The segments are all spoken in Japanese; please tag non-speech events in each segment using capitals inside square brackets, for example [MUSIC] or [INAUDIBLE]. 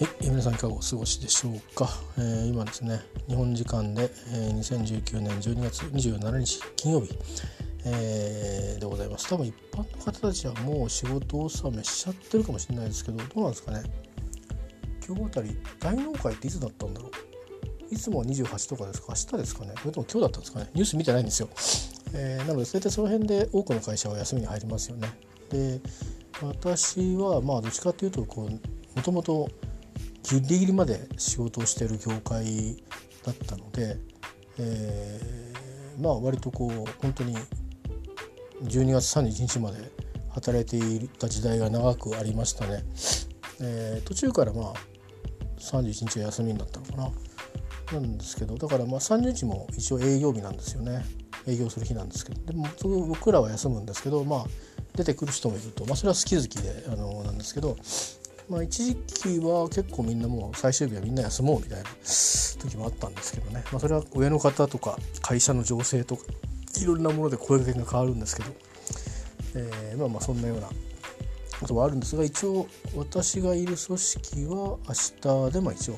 はい、皆さんいかがお過ごしでしょうか、えー、今ですね日本時間で、えー、2019年12月27日金曜日、えー、でございます。多分一般の方たちはもう仕事納めしちゃってるかもしれないですけどどうなんですかね？今日あたり大納会っていつだったんだろう？いつもは28とかですか？明日ですかね？それとも今日だったんですかね？ニュース見てないんですよ、えー、なのでそうやってその辺で多くの会社は休みに入りますよね。で私はまあどっちかっていうとこうもともとギリギリまで仕事をしてる業界だったので、えー、まあ割とこう本当に12月31日まで働いていた時代が長くありましたね。えー、途中からまあ31日は休みになったのかな。なんですけどだからまあ30日も一応営業日なんですよね営業する日なんですけどでも僕らは休むんですけどまあ出てくる人もいると、まあ、それは好き好きであのなんですけどまあ、一時期は結構みんなもう最終日はみんな休もうみたいな時もあったんですけどね、まあ、それは上の方とか会社の情勢とかいろんなもので声かけが変わるんですけど、えー、まあまあそんなようなことはあるんですが一応私がいる組織は明日でも一応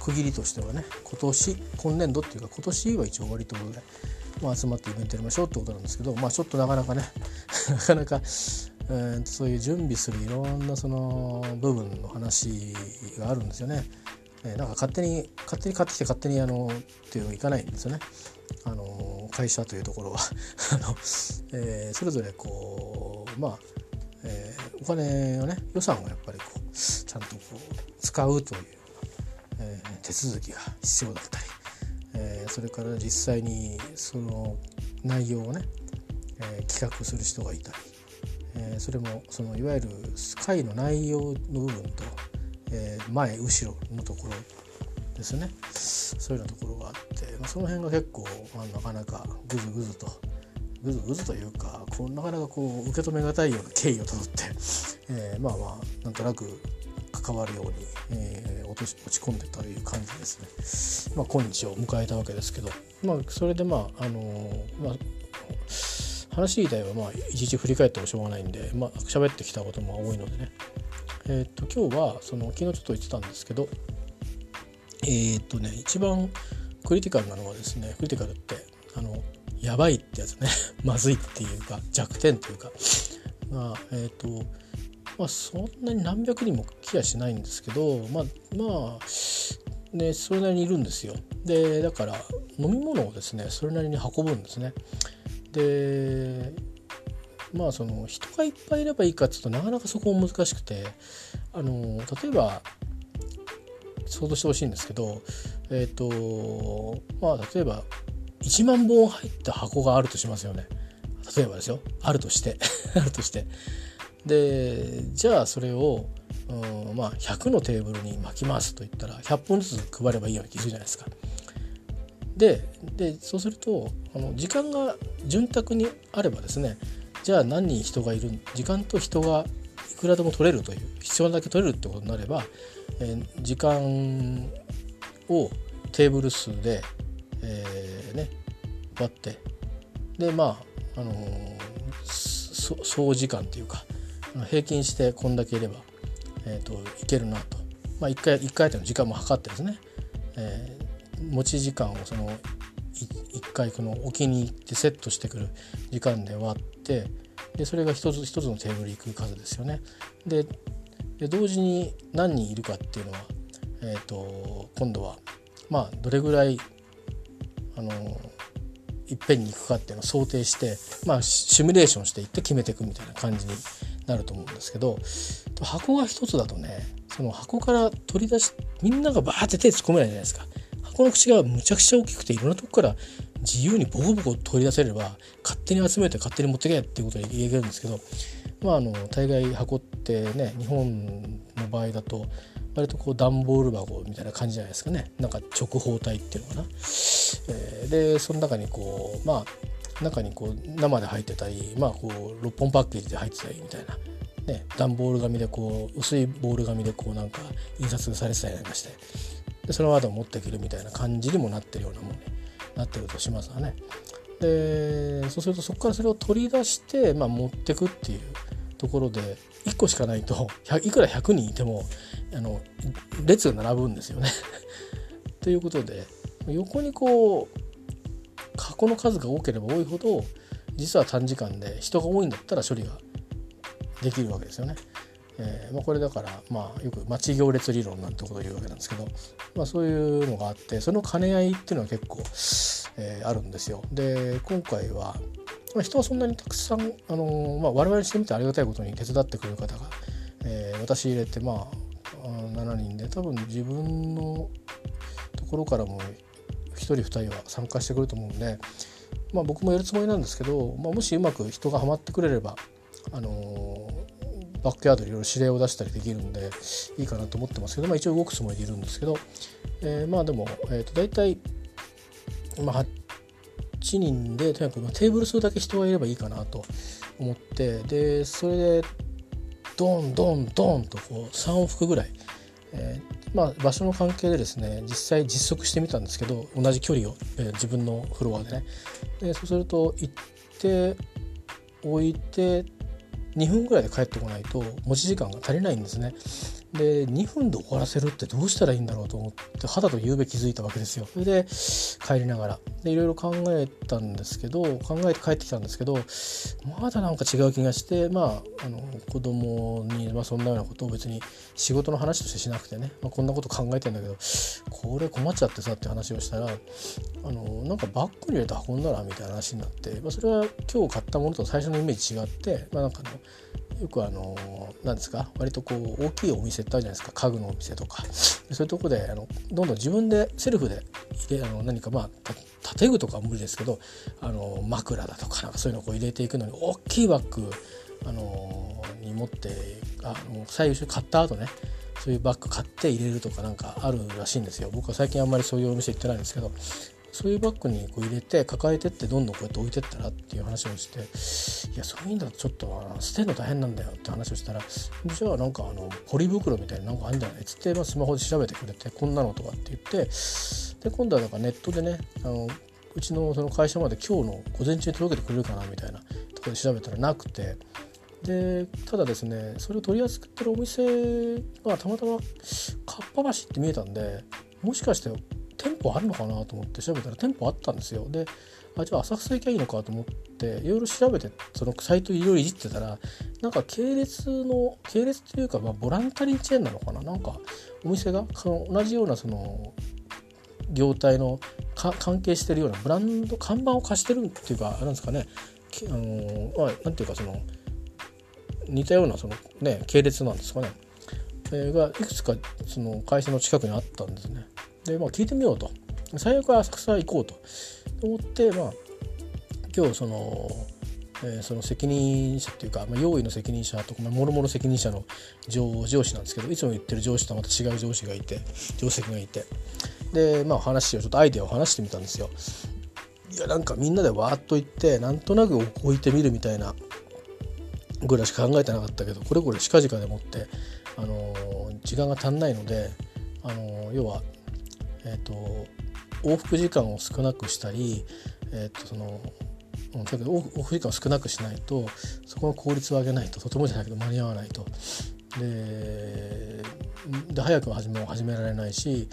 区切りとしてはね今年今年度っていうか今年は一応終わりということで、まあ、集まってイベントやりましょうってことなんですけどまあちょっとなかなかね [LAUGHS] なかなかえー、そういう準備するいろんなその部分の話があるんですよね。えー、なんか勝手に勝手に買ってきて勝手にあのっていうのいかないんですよね。あの会社というところは [LAUGHS] あの、えー、それぞれこうまあ、えー、お金をね予算をやっぱりこうちゃんとこう使うという、えー、手続きが必要だったり、えー、それから実際にその内容をね、えー、企画する人がいたりえー、それもそのいわゆる会の内容の部分と、えー、前後ろのところですね。そういうようなところがあって、まあ、その辺が結構、まあ、なかなかグズグズとグズグズというかこうなかなかこう受け止めがたいような経緯をたどって、[LAUGHS] えー、まあまあなんとなく関わるように、えー、落ち落ち込んでたという感じですね、まあ、今日を迎えたわけですけど、まあ、それでまああのー、まあ話自体はまあいちいち振り返ってもしょうがないんで、まあ喋ってきたことも多いのでね。えっ、と今日はその昨日ちょっと言ってたんですけどえっ、とね一番クリティカルなのはですねクリティカルってあのやばいってやつね。[LAUGHS] まずいっていうか弱点というか。まあえっ、とまあそんなに何百人も来やしないんですけどまあまあねそれなりにいるんですよ。でだから飲み物をですねそれなりに運ぶんですね。でまあその人がいっぱいいればいいかっつうとなかなかそこも難しくてあの例えば想像してほしいんですけどえっ、ー、とまあ例えば1万本入った箱があるとしますよね。例えばですよ。あるとして。[LAUGHS] あるとして。でじゃあそれを、うん、まあ100のテーブルに巻きますと言ったら100本ずつ配ればいいような気するじゃないですか。ででそうするとあの時間が潤沢にあればですねじゃあ何人人がいる時間と人がいくらでも取れるという必要なだけ取れるってことになれば、えー、時間をテーブル数で、えー、ね割ってでまああのー、総時間っていうか平均してこんだけいれば、えーと、いけるなと、まあ、1回1回あたりの時間も測ってですね、え、持ち時間をその1回この置きに行ってセットしてくる時間で割ってでそれが一つ一つのテーブル行く数ですよね。で同時に何人いるかっていうのは、えーと、今度はまあどれぐらいあのいっぺんに行くかっていうのを想定して、まあ、シミュレーションしていって決めていくみたいな感じになると思うんですけど箱が一つだとねその箱から取り出しみんながバーって手突っ込めないじゃないですか。箱の口がむちゃくちゃ大きくていろんなとこから自由にボコボコ取り出せれば勝手に集めて勝手に持ってけっていうことで言えるんですけどまああの大概箱ってね日本の場合だと割とこう段ボール箱みたいな感じじゃないですかねなんか直方体っていうのかな。え、でその中にこうまあ中にこう生で入ってたりまあこう6本パッケージで入ってたりみたいな。ね、段ボール紙でこう薄いボール紙でこうなんか印刷されてたりなんかしてでその後持っていけるみたいな感じにもなってるようなもんねなってるとしますわね。でそうするとそこからそれを取り出して、まあ、持ってくっていうところで1個しかないといくら100人いてもあの列が並ぶんですよね。[LAUGHS] ということで横にこう箱の数が多ければ多いほど実は短時間で人が多いんだったら処理ができるわけですよね。えーまあ、これだから、まあ、よく待ち行列理論なんてことを言うわけなんですけど、まあ、そういうのがあってその兼ね合いっていうのは結構、えー、あるんですよ。で今回は、まあ、人はそんなにたくさん、あのーまあ、我々にしてみてありがたいことに手伝ってくれる方が、えー、私入れてまあ7人で多分自分のところからも1人2人は参加してくると思うんで、まあ、僕もやるつもりなんですけど、まあ、もしうまく人がハマってくれれば、あのー、バックヤードでいろいろ指令を出したりできるんでいいかなと思ってますけど、まあ、一応動くつもりでいるんですけど、えー、まあでも、えー、と大体、まあ、8人でとにかくテーブル数だけ人がいればいいかなと思ってでそれでドンドンドンとこう3往復ぐらい、えー、まあ、場所の関係でですね実際実測してみたんですけど同じ距離を、えー、自分のフロアでね。でそうすると行って置いて2分ぐらいで帰ってこないと持ち時間が足りないんですね。で2分で終わらせるってどうしたらいいんだろうと思って肌と夕べ気づいたわけですよ。それで帰りながらでいろいろ考えたんですけど考えて帰ってきたんですけどまだなんか違う気がしてまああの子供にまあそんなようなことを別に仕事の話としてしなくてね、まあ、こんなこと考えてんだけどこれ困っちゃってさって話をしたらあのなんかバッグに入れて運んだらみたいな話になって、まあ、それは今日買ったものと最初のイメージ違ってまあなんかあのよくあの何ですか割とこう大きいお店ってあるじゃないですか。家具のお店とか。そういうとこであのどんどん自分でセルフで入れあの何かまあ建具とかは無理ですけどあの枕だとかなんかそういうのをこう入れていくのに大きいバッグあのに持ってあの最初買った後ねそういうバッグ買って入れるとかなんかあるらしいんですよ。僕は最近あんまりそういうお店行ってないんですけどそういうバッグにこう入れて抱えてってどんどんこうやって置いてったらっていう話をしていやそういうんだとちょっと捨てるの大変なんだよって話をしたらじゃあなんかあのポリ袋みたいななんかあるんじゃないっつって、まあ、スマホで調べてくれてこんなのとかって言ってで今度はなんかネットでねあのうちのその会社まで今日の午前中に届けてくれるかなみたいなとこで調べたらなくてでただですねそれを取り扱ってるお店がたまたまかっぱ橋って見えたんでもしかして店舗あるのかなと思って調べたら店舗あったんですよ。であじゃあ浅草行きゃいいのかと思っていろいろ調べてそのサイトいろいろいじってたらなんか系列の系列というか、まあ、ボランタリーチェーンなのかな。なんかお店が同じようなその業態の関係してるようなブランド看板を貸してるっていうかあれなんですかね。あのまあ、なんていうかその似たようなそのね系列なんですかね、えー、がいくつかその会社の近くにあったんですね。でまあ聞いてみようと。最悪は浅草行こうと。思ってまあ今日その、えー、その責任者っていうか、まあ、用意の責任者とか、まあ、もろもろ責任者の上上司なんですけどいつも言ってる上司とまた違う上司がいて上席がいて。でまあ話をちょっとアイデアを話してみたんですよ。いやなんかみんなでわーっと言ってなんとなく置いてみるみたいなぐらいしか考えてなかったけどこれこれ近々でもって、あのー、時間が足んないので、あのー、要はえーと、往復時間を少なくしたり、えーと、その往復時間を少なくしないとそこの効率を上げないととてもじゃないけど間に合わないと。でで早く始め始められないし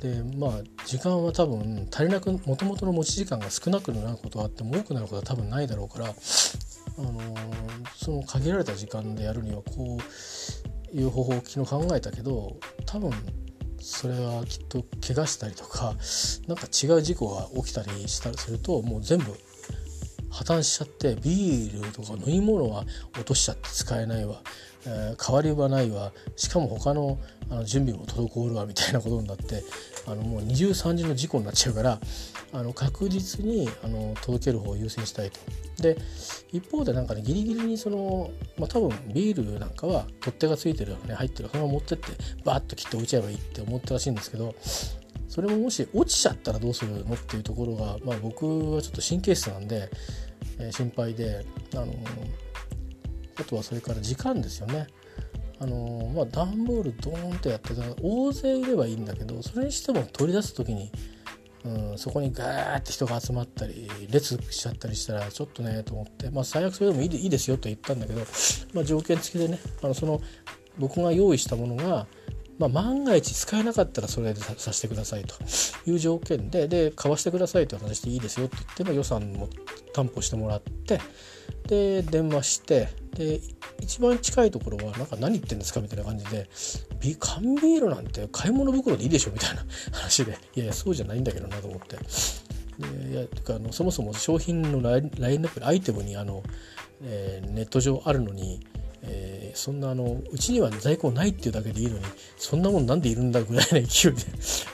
でまあ時間は多分足りなくもともとの持ち時間が少なくなることはあっても多くなることは多分ないだろうから、あのその限られた時間でやるにはこういう方法を昨日考えたけど多分それはきっと怪我したりとか何か違う事故が起きたりしたりするともう全部破綻しちゃってビールとか飲み物は落としちゃって使えないわ、えー、代わりはないわ。しかも他のあの準備も滞るわみたいなことになってあのもう二重三重の事故になっちゃうからあの確実にあの届ける方を優先したいと。で一方でなんかねギリギリにその、まあ、多分ビールなんかは取っ手がついてるね入ってるそのまま持ってってバーッと切って置いちゃえばいいって思ったらしいんですけどそれももし落ちちゃったらどうするのっていうところが、まあ、僕はちょっと神経質なんで、えー、心配であのあとはそれから時間ですよね。あのまあ、段ボールドーンとやってたら大勢いればいいんだけどそれにしても取り出す時にうん、そこにガーって人が集まったり列しちゃったりしたらちょっとねと思って、まあ、最悪それでもいいですよと言ったんだけど、まあ、条件付きでねあのその僕が用意したものが、まあ、万が一使えなかったらそれでさせてくださいと。いう条件でで買わせてくださいという話でいいですよって言って、ま、予算も担保してもらってで電話してで一番近いところはなんか何言ってんですかみたいな感じで缶ビールなんて買い物袋でいいでしょみたいな [LAUGHS] 話でいやいやそうじゃないんだけどなと思って。でいやあのそもそも商品のラインナップアイテムにあの、えー、ネット上あるのにえー、そんなあのうちには在庫ないっていうだけでいいのにそんなもんなんでいるんだぐらいの勢いで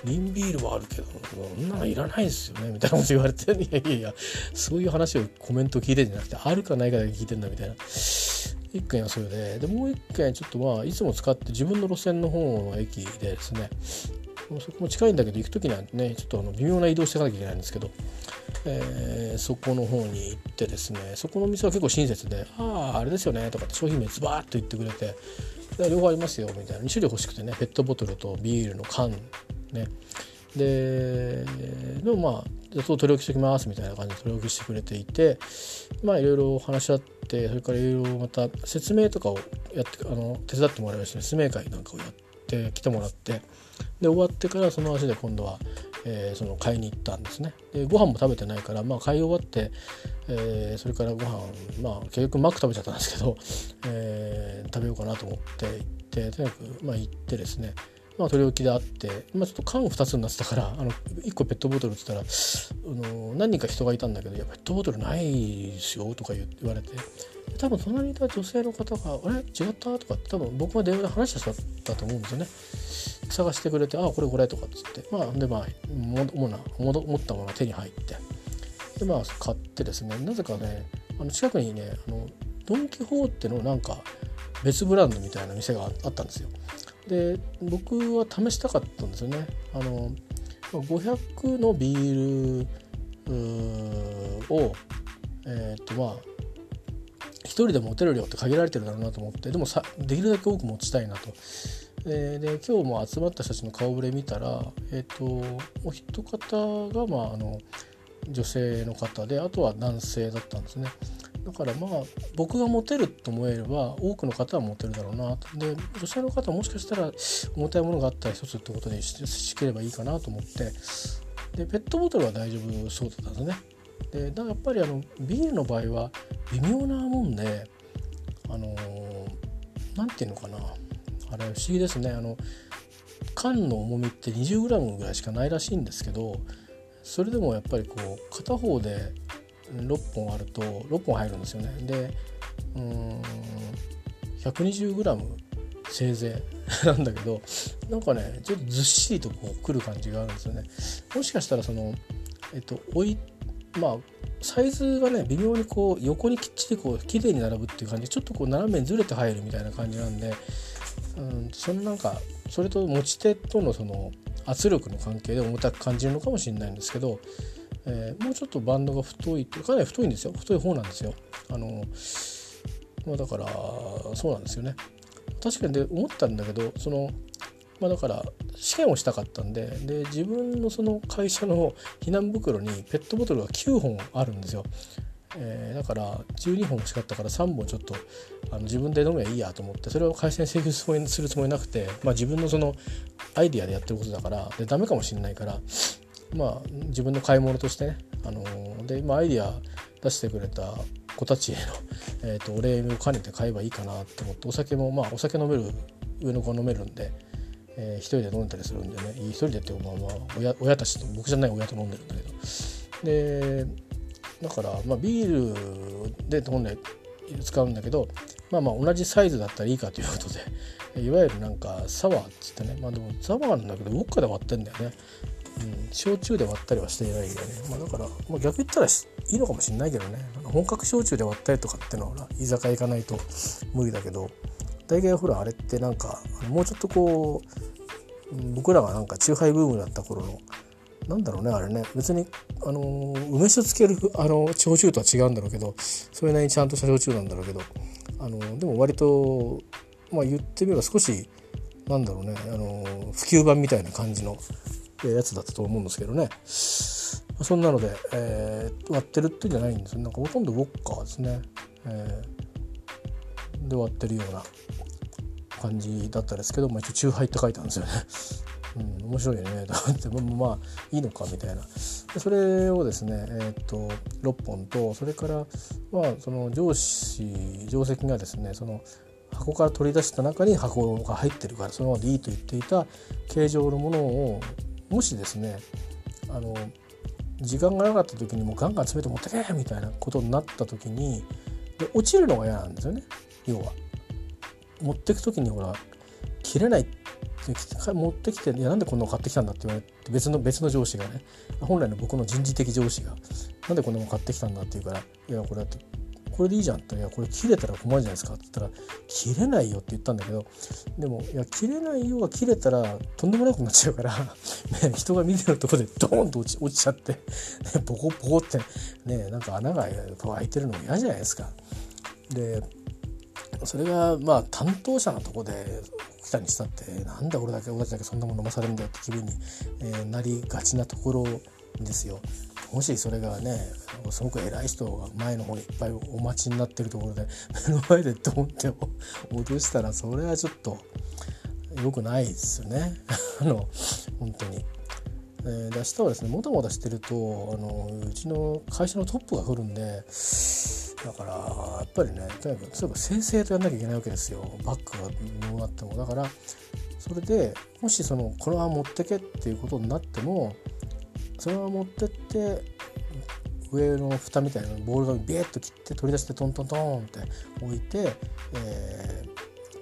瓶ビールはあるけどそんなのいらないですよねみたいなこと言われていやいやいやそういう話をコメント聞いてんじゃなくてあるかないかだけ聞いてんだみたいな。一件はそれででもう一件ちょっとまあいつも使って自分の路線の方の駅でですねそこも近いんだけど行く時にはねちょっとあの微妙な移動していかなきゃいけないんですけど、えー、そこの方に行ってですねそこの店は結構親切で「あああれですよね」とかって商品名ズバーッと言ってくれて「両方ありますよ」みたいな。2種類欲しくてねペットボトルとビールの缶ね。ででもまあじゃあ取り置きしておきますみたいな感じで取り置きしてくれていてまあいろいろ話し合ってそれからいろいろまた説明とかをやってあの手伝ってもらいました説明会なんかをやって来てもらってで終わってからその足で今度は、えー、その買いに行ったんですね。でご飯も食べてないから、まあ、買い終わって、えー、それからご飯まあ結局マック食べちゃったんですけど、えー、食べようかなと思って行ってとにかく、まあ、行ってですね。まあ、取り置きであって、まあ、ちょっと缶2つになってたからあの1個ペットボトルって言ったらあの何人か人がいたんだけど「いやペットボトルないですよ」とか言われて。多分隣にいた女性の方が「あれ？違った?」とかって多分僕が電話で話したったと思うんですよね。探してくれて「あこれこれ」とかっつってまあでまあ主な持ったものが手に入ってでまあ買ってですねなぜかねあの近くにねあのドン・キホーテのなんか別ブランドみたいな店があったんですよ。で僕は試したかったんですよね。あの500のビールをえっ、とまあ1人で持てる量って限られてるだろうなと思ってでもさできるだけ多く持ちたいなと。でで今日も集まった人たちの顔ぶれ見たら、えーと、お一方が、まあ、あの女性の方であとは男性だったんですね。だからまあ僕がモテると思えれば多くの方はモテるだろうなとで女性の方はもしかしたら重たいものがあったら一つってことにしければいいかなと思ってでペットボトルは大丈夫そうだったんですねでだからやっぱりあのビールの場合は微妙なもんであの何て言うのかな。あれ不思議ですね。あの缶の重みって 20g ぐらいしかないらしいんですけどそれでもやっぱりこう片方で6本あると6本入るんですよね。でうん 120g せいぜい [LAUGHS] なんだけどなんかねちょっとずっしりとこうくる感じがあるんですよね。もしかしたらそのえっと置いまあサイズがね微妙にこう横にきっちりこう綺麗に並ぶっていう感じでちょっとこう斜めにずれて入るみたいな感じなんで、うん、そのなんかそれと持ち手とのその圧力の関係で重たく感じるのかもしれないんですけどえー、もうちょっとバンドが太いってかなり太いんですよ。太い方なんですよ。あのまあだからそうなんですよね。確かにで思ったんだけどそのまあだから試験をしたかったんでで自分のその会社の避難袋にペットボトルが9本あるんですよ。えー、だから12本欲しかったから3本ちょっとあの自分で飲めばいいやと思ってそれを回線請求するつもりなくて、まあ、自分のそのアイディアでやってることだからでダメかもしれないからまあ自分の買い物としてね、あのー、で今アイディア出してくれた子たちへの、えーと、お礼を兼ねて買えばいいかなって思ってお酒もまあお酒飲める上の子飲めるんで、えー、一人で飲んだりするんでね。一人でっていうかまあまあ親親たちと僕じゃない親と飲んでるんだけど。でだからまあビールで飲んで使うんだけどまあまあ同じサイズだったらいいかということで。[LAUGHS] いわゆるなんかサワーっつってね。まあでもサワーなんだけどウォッカで割ってんだよね。うん、焼酎で割ったりはしていないんだよね、まあ、だから、まあ、逆言ったらいいのかもしれないけどね。本格焼酎で割ったりとかってのは居酒屋行かないと無理だけど。大概ほらあれってなんかもうちょっとこう僕らがなんか酎ハイブームだった頃のなんだろうねあれね。別にあの梅酒つけるあの焼酎とは違うんだろうけどそれなりにちゃんとした焼酎なんだろうけどあのでも割とまあ言ってみれば少しなんだろうねあの普及版みたいな感じのやつだったと思うんですけどね。そんなので、えー、割ってるってじゃないんですよ。なんかほとんどウォッカーですね、えー、で割ってるような感じだったですけど、まあ、一応「チューハイ」って書いてあるんですよね。[LAUGHS] うん、面白いね。[LAUGHS] だってまあいいのかみたいな。でそれをですね、えーと、6本とそれからまあその上司定石がですねその箱から取り出した中に箱が入ってるからそのままでいいと言っていた形状のものをもしですねあの時間がなかった時にもうガンガン詰めて持ってけみたいなことになった時にで落ちるのが嫌なんですよね。要は。持ってく時にほら切れないって持ってきて「いやなんでこんなの買ってきたんだ」って言われて別の別の上司がね本来の僕の人事的上司が「なんでこんなの買ってきたんだ」って言うから「いやこれだってこれでいいじゃん」って「いやこれ切れたら困るじゃないですか」って言ったら「切れないよ」って言ったんだけどでも「いや切れないよ」は切れたらとんでもないことになっちゃうから、[LAUGHS] ね、人が見てるとこでドーンと落ち落ちちゃって、ね、ボコボコってねなんか穴が開いてるのも嫌じゃないですか。でそれがまあ担当者のとこで来たにしたってなんで俺だけ俺たちだけそんなもの飲まされるんだよって気分に、えー、なりがちなところですよ。もしそれがねすごく偉い人が前の方にいっぱいお待ちになってるところで目の前でドンって脅したらそれはちょっと良くないですよね [LAUGHS] あの本当に。えー、で明日はですねもたもたしてるとあのうちの会社のトップが来るんでだからやっぱりねとにかく例えば正々とやんなきゃいけないわけですよ。バッグがどうなっても。だからそれでもしそのこのまま持ってけっていうことになってもそのまま持ってって上の蓋みたいなボールがビエッと切って取り出してトントントンって置いて、え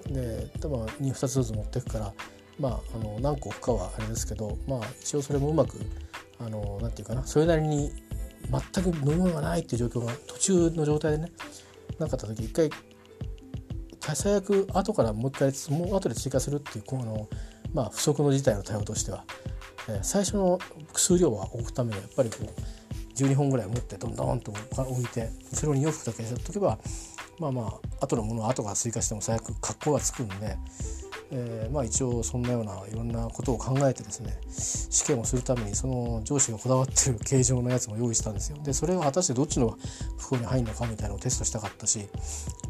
ー、で多分 2, 2つずつ持ってくからまああの何個置くかはあれですけどまあ一応それもうまくあのなんていうかなそれなりに全く飲み物がないっていう状況が途中の状態でねなかった時一回最悪後からもう一回もう後で追加するっていうこの、まあ、不測の事態の対応としては、え、最初の数量は置くためにやっぱりこう12本ぐらい持ってどんどんと置いてそれを2往復だけやっとけばまあまあ後のものは後から追加しても最悪格好がつくんでえー、まあ一応そんなようないろんなことを考えてですね試験をするためにその上司がこだわってる形状のやつも用意したんですよ。でそれが果たしてどっちの袋に入るのかみたいなのをテストしたかったし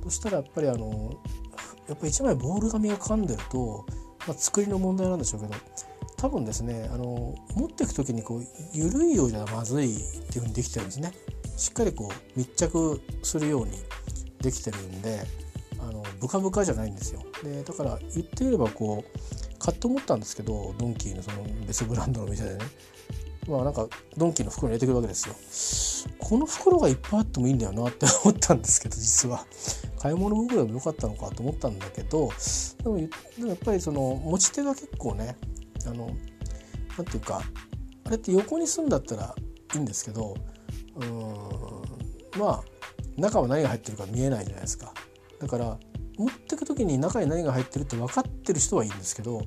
そしたらやっぱりあのやっぱり1枚ボール紙が噛んでると、まあ、作りの問題なんでしょうけど多分ですねあの持っていく時にこう緩いようじゃまずいっていうふうにできてるんですね。しっかりこう密着するようにできてるんであのブカブカじゃないんですよ。でだから言ってみればこう買って思ったんですけどドンキーのその別ブランドの店でねまあなんかドンキーの袋に入れてくるわけですよ。この袋がいっぱいあってもいいんだよなって [LAUGHS] 思ったんですけど実は買い物袋でもよかったのかと思ったんだけどでもでもやっぱりその持ち手が結構ねあのなんていうかあれって横にすんだったらいいんですけどうんまあ中は何が入ってるか見えないじゃないですか。だから持ってく時に中に何が入ってるって分かってる人はいいんですけど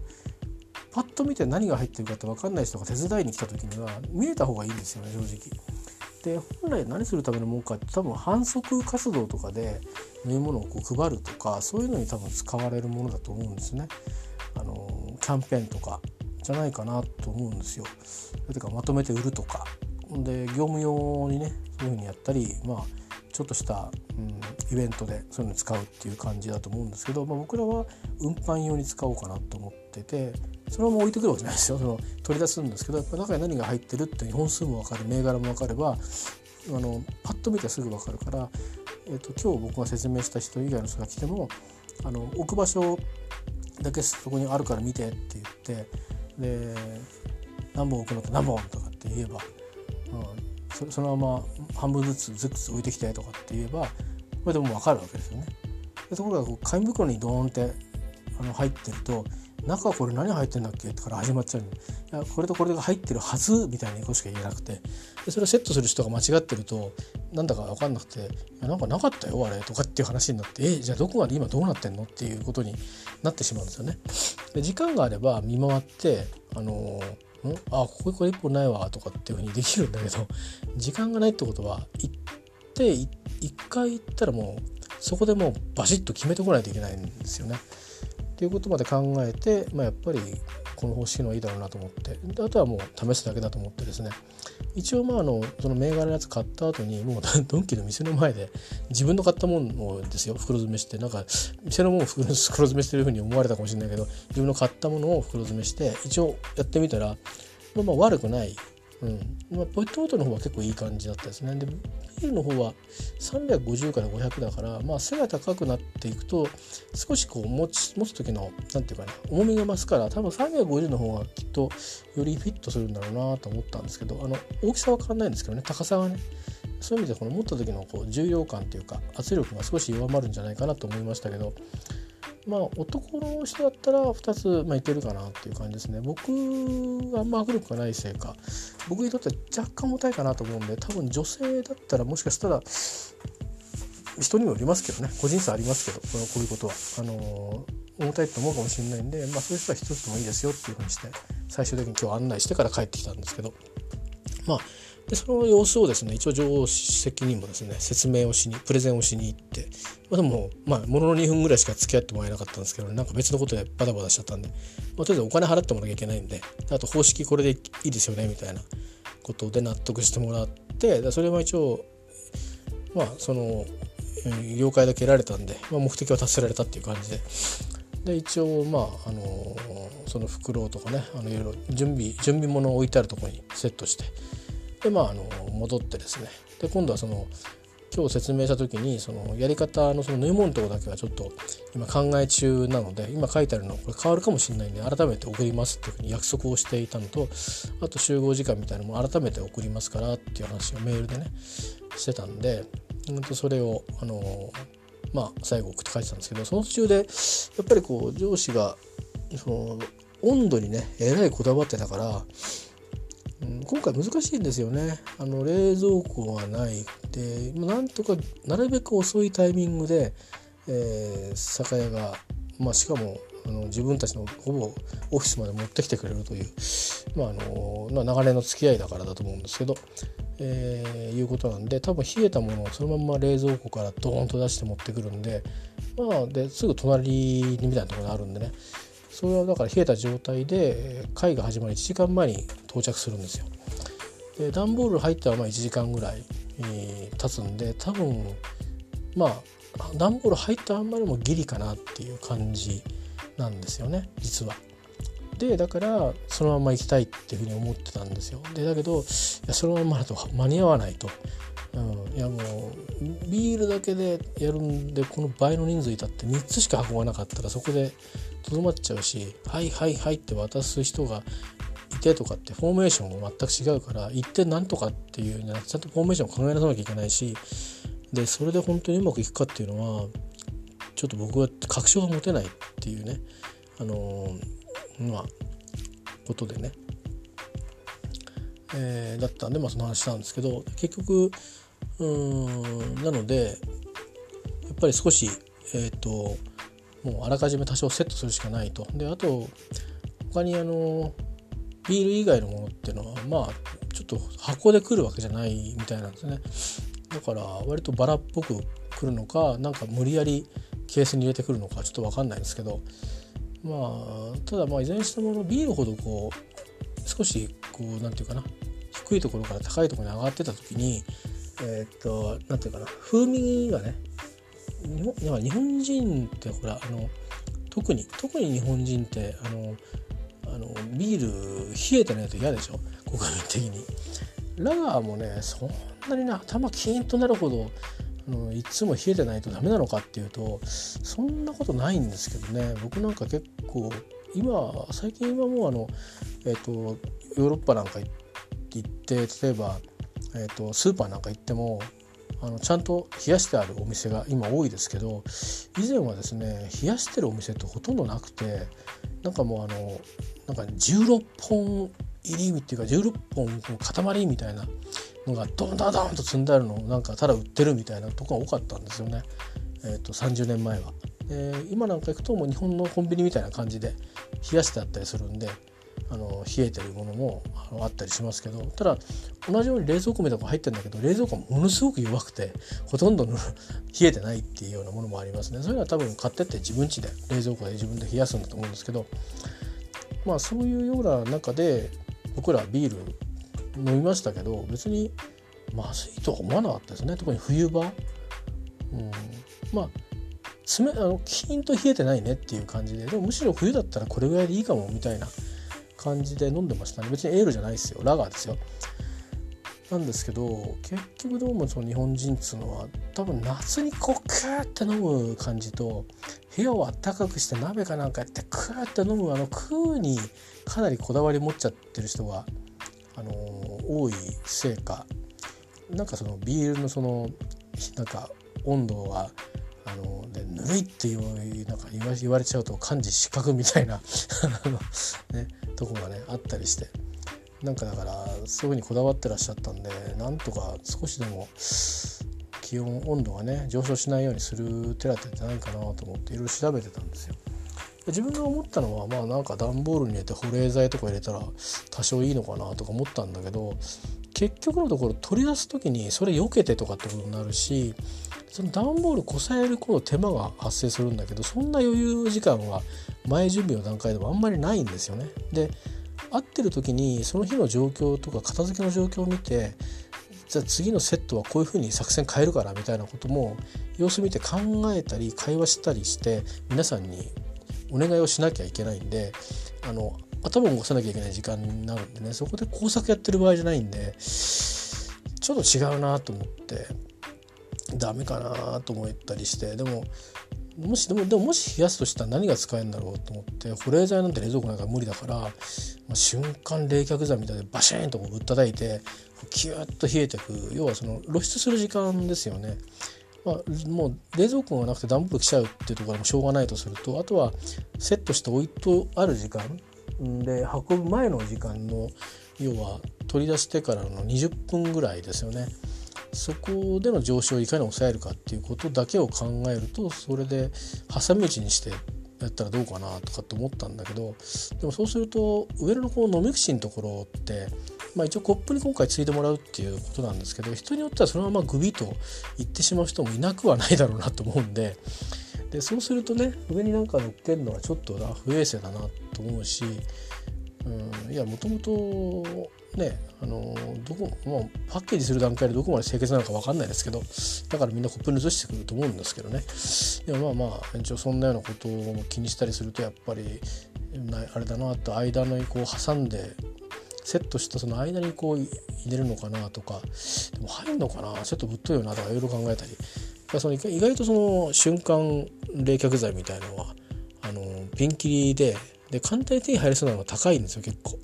パッと見て何が入ってるかって分かんない人が手伝いに来た時には見えた方がいいんですよね正直。で本来何するためのもんかって多分反則活動とかで飲み物をこう配るとかそういうのに多分使われるものだと思うんですね。あのキャンペーンとかじゃないかなと思うんですよ。それかまとめて売るとかで業務用にねそういうふうにやったりまあちょっとした、うん、イベントでそういうの使うっていう感じだと思うんですけど、まあ、僕らは運搬用に使おうかなと思っててそのまま置いてくるわけじゃないですよ。[LAUGHS] その取り出すんですけどやっぱ中に何が入ってるって本数も分かる銘柄も分かればあのパッと見てすぐ分かるから、えーと、今日僕が説明した人以外の人が来てもあの置く場所だけそこにあるから見てって言ってで何本置くのって何本とかって言えば、うん、そそのまま半分ずつずつ置いてきてとかって言えばこれでも分かるわけですよね。でところがこう紙袋にドーンってあの入ってると中これ何入ってんだっけってから始まっちゃういやこれとこれが入ってるはずみたいなことしか言えなくてでそれをセットする人が間違ってるとなんだか分かんなくて「いやなんかなかったよあれ」とかっていう話になって「えじゃあどこまで今どうなってんの?」っていうことになってしまうんですよね。で時間があれば見回ってあのんあこここれ1本ないわとかっていうふうにできるんだけど [LAUGHS] 時間がないってことは行って1回行ったらもうそこでもうバシッと決めてこないといけないんですよね。っていうことまで考えて、まあ、やっぱりこの方式のいいだろうなと思ってあとはもう試すだけだと思ってですね一応まああのその銘柄のやつ買った後にもう [LAUGHS] ドンキの店の前で自分の買ったものをですよ袋詰めしてなんか店のものを [LAUGHS] 袋詰めしてるふうに思われたかもしれないけど自分の買ったものを袋詰めして一応やってみたらまあまあ悪くないうん。まあ、ポットボトルの方は結構いい感じだったですね。でビールの方は350から500だからまあ背が高くなっていくと少しこう持ち持つ時の何て言うかな重みが増すから多分350の方がきっとよりフィットするんだろうなと思ったんですけどあの大きさは変わんないんですけどね高さはねそういう意味でこの持った時のこう重量感というか圧力が少し弱まるんじゃないかなと思いましたけどまあ男の人だったら2つ、まあ、いけるかなっていう感じですね。僕はあんま握力がないせいか。僕にとっては若干重たいかなと思うんで多分女性だったらもしかしたら人にもよりますけどね。個人差ありますけどこのこういうことは。あの重たいと思うかもしれないんで、まあ、そういう人は1つでもいいですよっていうふうにして最終的に今日案内してから帰ってきたんですけど。まあでその様子をですね一応女王席にもですね説明をしにプレゼンをしに行って、まあ、でもまあものの2分ぐらいしか付き合ってもらえなかったんですけど、ね、なんか別のことでバタバタしちゃったんで、まあ、とりあえずお金払ってもらわなきゃいけないんであと方式これでいいですよねみたいなことで納得してもらってそれは一応まあその了解だけ得られたんで、まあ、目的は達せられたっていう感じで。で一応まあ、あのその袋とかねあのいろいろ準備準備物を置いてあるところにセットしてでまああの戻ってですね。で今度はその今日説明した時にそのやり方のその縫い物のとこだけはちょっと今考え中なので今書いてあるのこれ変わるかもしれないんで改めて送りますっていうふうに約束をしていたのとあと集合時間みたいなのも改めて送りますからっていう話をメールでねしてたんでそれをあのまあ最後送って書いてたんですけどその途中でやっぱりこう上司がその温度にねえらいこだわってたから今回難しいんですよね。あの冷蔵庫がないでなんとかなるべく遅いタイミングで、えー、酒屋が、まあ、しかもあの自分たちのほぼオフィスまで持ってきてくれるという、まああのまあ、長年の付き合いだからだと思うんですけど、えー、いうことなんで多分冷えたものをそのまま冷蔵庫からドーンと出して持ってくるんで,、まあ、ですぐ隣にみたいなところがあるんでね。それはだから冷えた状態で会が始まる1時間前に到着するんですよ。で段ボール入ったらまあ1時間ぐらい、えー、経つんで多分まあ段ボール入ったあんまりもギリかなっていう感じなんですよね実は。でだからそのまま行きたいっていうふうに思ってたんですよ。でだけどいやそのままだと間に合わないと。うん、いやもうビールだけでやるんでこの倍の人数いたって3つしか運ばなかったらそこでとどまっちゃうし「はいはいはい」って渡す人がいてとかってフォーメーションも全く違うから行ってなんとかっていうねちゃんとフォーメーションを考えなさなきゃいけないしでそれで本当にうまくいくかっていうのはちょっと僕は確証が持てないっていうねあのー、まあことでね、えー、だったんで、まあ、その話したんですけど結局うんなのでやっぱり少しえっ、ー、ともうあらかじめ多少セットするしかないと。であと他にあのビール以外のものっていうのはまあちょっと箱で来るわけじゃないみたいなんですね。だから割とバラっぽく来るのかなんか無理やりケースに入れてくるのかちょっと分かんないんですけどまあただまあいずれにしてもビールほどこう少しこう何て言うかな低いところから高いところに上がってた時にえっ、と何て言うかな風味がね日本だから日本人ってほらあの特に特に日本人ってあのあのビール冷えてないと嫌でしょ？国民的に。ラガーもねそんなにね頭キーンとなるほどあのいつも冷えてないとダメなのかっていうとそんなことないんですけどね。僕なんか結構今最近はもうあの、えーと、ヨーロッパなんか行って例えば、えーとスーパーなんか行ってもあのちゃんと冷やしてあるお店が今多いですけど以前はですね冷やしてるお店ってほとんどなくてなんかもうあのなんか16本入りっていうか16本塊みたいなのがドンドンドンと積んであるのをなんかただ売ってるみたいなとこが多かったんですよね、えー、と30年前は。で今なんか行くともう日本のコンビニみたいな感じで冷やしてあったりするんであの冷えてるものもあったりしますけどただ同じように冷蔵庫みたいなのが入ってるんだけど冷蔵庫ものすごく弱くてほとんど冷えてないっていうようなものもありますねそういうのは多分買ってって自分家で冷蔵庫で自分で冷やすんだと思うんですけどまあそういうような中で僕らビール飲みましたけど別にまずいとは思わなかったですね。特に冬場、うん、まあ冷あのキーンと冷えてないねっていう感じで。でもむしろ冬だったらこれぐらいでいいかもみたいな感じで飲んでましたね。別にエールじゃないですよ。ラガーですよ。なんですけど結局どうもその日本人っつうのは多分夏にこうクーって飲む感じと部屋をあったかくして鍋かなんかやってクーって飲むあのクーにかなりこだわり持っちゃってる人が、あのー、多いせいか。なんかそのビールのそのなんか温度はあのでぬるいっていうなんか言わ言われちゃうと漢字失格みたいな [LAUGHS] ね、とこがねあったりして。なんかだからそういうふうにこだわってらっしゃったんでなんとか少しでも気温温度がね上昇しないようにする手立てってないかなと思っていろいろ調べてたんですよ。自分が思ったのはまあなんか段ボールに入れて保冷剤とか入れたら多少いいのかなとか思ったんだけど結局のところ取り出す時にそれ避けてとかってことになるしその段ボールこさえる頃手間が発生するんだけどそんな余裕時間は前準備の段階でもあんまりないんですよね。で会ってる時にその日の状況とか片付けの状況を見てじゃあ次のセットはこういうふうに作戦変えるからみたいなことも様子見て考えたり会話したりして皆さんにお願いをしなきゃいけないんであの頭を動かさなきゃいけない時間になるんでねそこで工作やってる場合じゃないんでちょっと違うなと思ってダメかなと思ったりしてでももしでもでももし冷やすとしたら何が使えるんだろうと思って保冷剤なんて冷蔵庫なんか無理だから、まあ、瞬間冷却剤みたいでバシーンとこうぶったたいてキュッと冷えていく要はその露出する時間ですよね。まあ、もう冷蔵庫がなくて暖房機来ちゃうっていうところもしょうがないとするとあとはセットして置いとある時間で運ぶ前の時間の要は取り出してからの20分ぐらいですよね。そこでの上昇をいかに抑えるかっていうことだけを考えるとそれで挟み撃ちにしてやったらどうかなとかって思ったんだけどでもそうすると上のこの飲み口のところって、まあ、一応コップに今回ついてもらうっていうことなんですけど人によってはそのままグビと言ってしまう人もいなくはないだろうなと思うんででそうするとね上になんか乗っけるのはちょっと不衛生だなと思うし、うん、いやもともとねあのどこ、まあ、パッケージする段階でどこまで清潔なのか分かんないですけどだからみんなコップに移してくると思うんですけどねでもまあまあ一応そんなようなことを気にしたりするとやっぱりあれだなと間のこう挟んでセットしたその間にこう入れるのかなとかでも入るのかなちょっとぶっといよなとかいろいろ考えたりその意外とその瞬間冷却剤みたいのはあのピンキリでで簡単に手に入りそうなのが高いんですよ結構。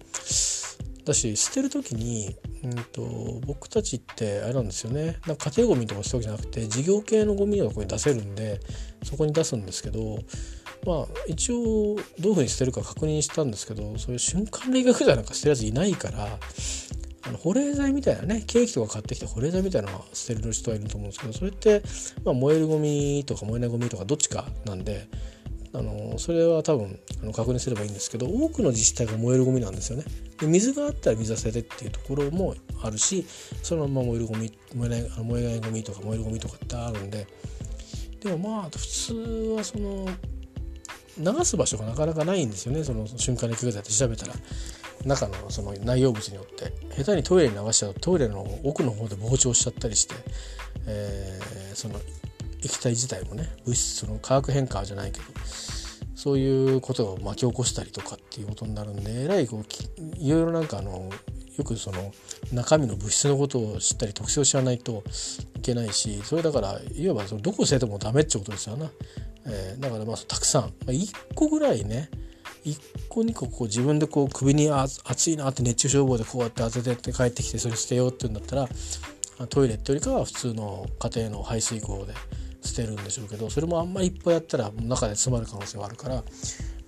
だし捨てる時に、うんと、僕たちってあれなんですよね。なんか家庭ゴミとかそういうわけじゃなくて事業系のゴミをここに出せるんでそこに出すんですけどまあ一応どういうふうに捨てるか確認したんですけどそういう瞬間冷却剤なんか捨てるやついないからあの保冷剤みたいなねケーキとか買ってきて保冷剤みたいなのは捨てる人はいると思うんですけどそれって、まあ、燃えるゴミとか燃えないゴミとかどっちかなんであのそれは多分あの確認すればいいんですけど多くの自治体が燃えるゴミなんですよね。で水があったら水は捨ててっていうところもあるしそのまま燃えるゴミ燃えないあの燃えないゴミとか燃えるゴミとかってあるんで。でもまあ普通はその流す場所がなかなかないんですよね。その瞬間に気づいて調べたら。中のその内容物によって。下手にトイレに流しちゃうとトイレの奥の方で膨張しちゃったりして、えー、その液体自体もね物質の化学変化じゃないけどそういうことを巻き起こしたりとかっていうことになるんでえらいこういろいろなんかあのよくその中身の物質のことを知ったり特性を知らないといけないしそれだからいわばそのどこ捨ててもダメってことですよな、えー、だからまあたくさん、まあ、1個ぐらいね1個2個こう自分でこう首にあ熱いなって熱中症房でこうやって当ててって帰ってきてそれ捨てようって言うんだったらトイレってよりかは普通の家庭の排水口で捨てるんでしょうけどそれもあんまりいっぱいやったら中で詰まる可能性があるから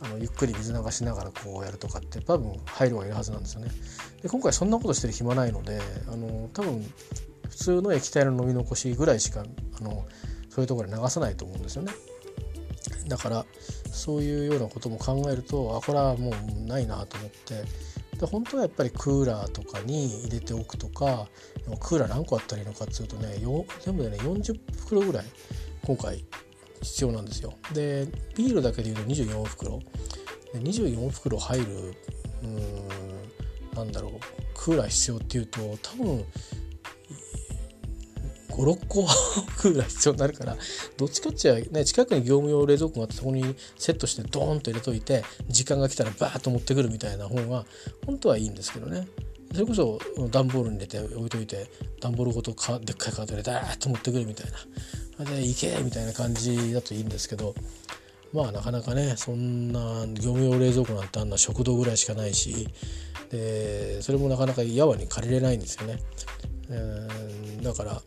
あのゆっくり水流しながらこうやるとかって多分配慮がいるはずなんですよね。で今回そんなことしてる暇ないのであの多分普通の液体の飲み残しぐらいしかあのそういうところで流さないと思うんですよね。だからそういうようなことも考えるとあこれはもうないなと思ってで本当はやっぱりクーラーとかに入れておくとかクーラー何個あったらいいのかっつうとね全部でね40袋ぐらい今回必要なんですよ。でビールだけでいうと24袋。で24袋入るうんなんだろうクーラー必要っていうと多分56個クーラー必要になるからどっちかっちゃね近くに業務用冷蔵庫があってそこにセットしてドーンと入れといて時間が来たらバーッと持ってくるみたいな方が本当はいいんですけどね。それこそ段ボールに入れて置いといて段ボールごとかでっかいカートでダーッと持ってくるみたいな。で行けみたいな感じだといいんですけどまあなかなかねそんな業務用冷蔵庫なんてあんな食堂ぐらいしかないしでそれもなかなかやわに借りれないんですよね。えー、だから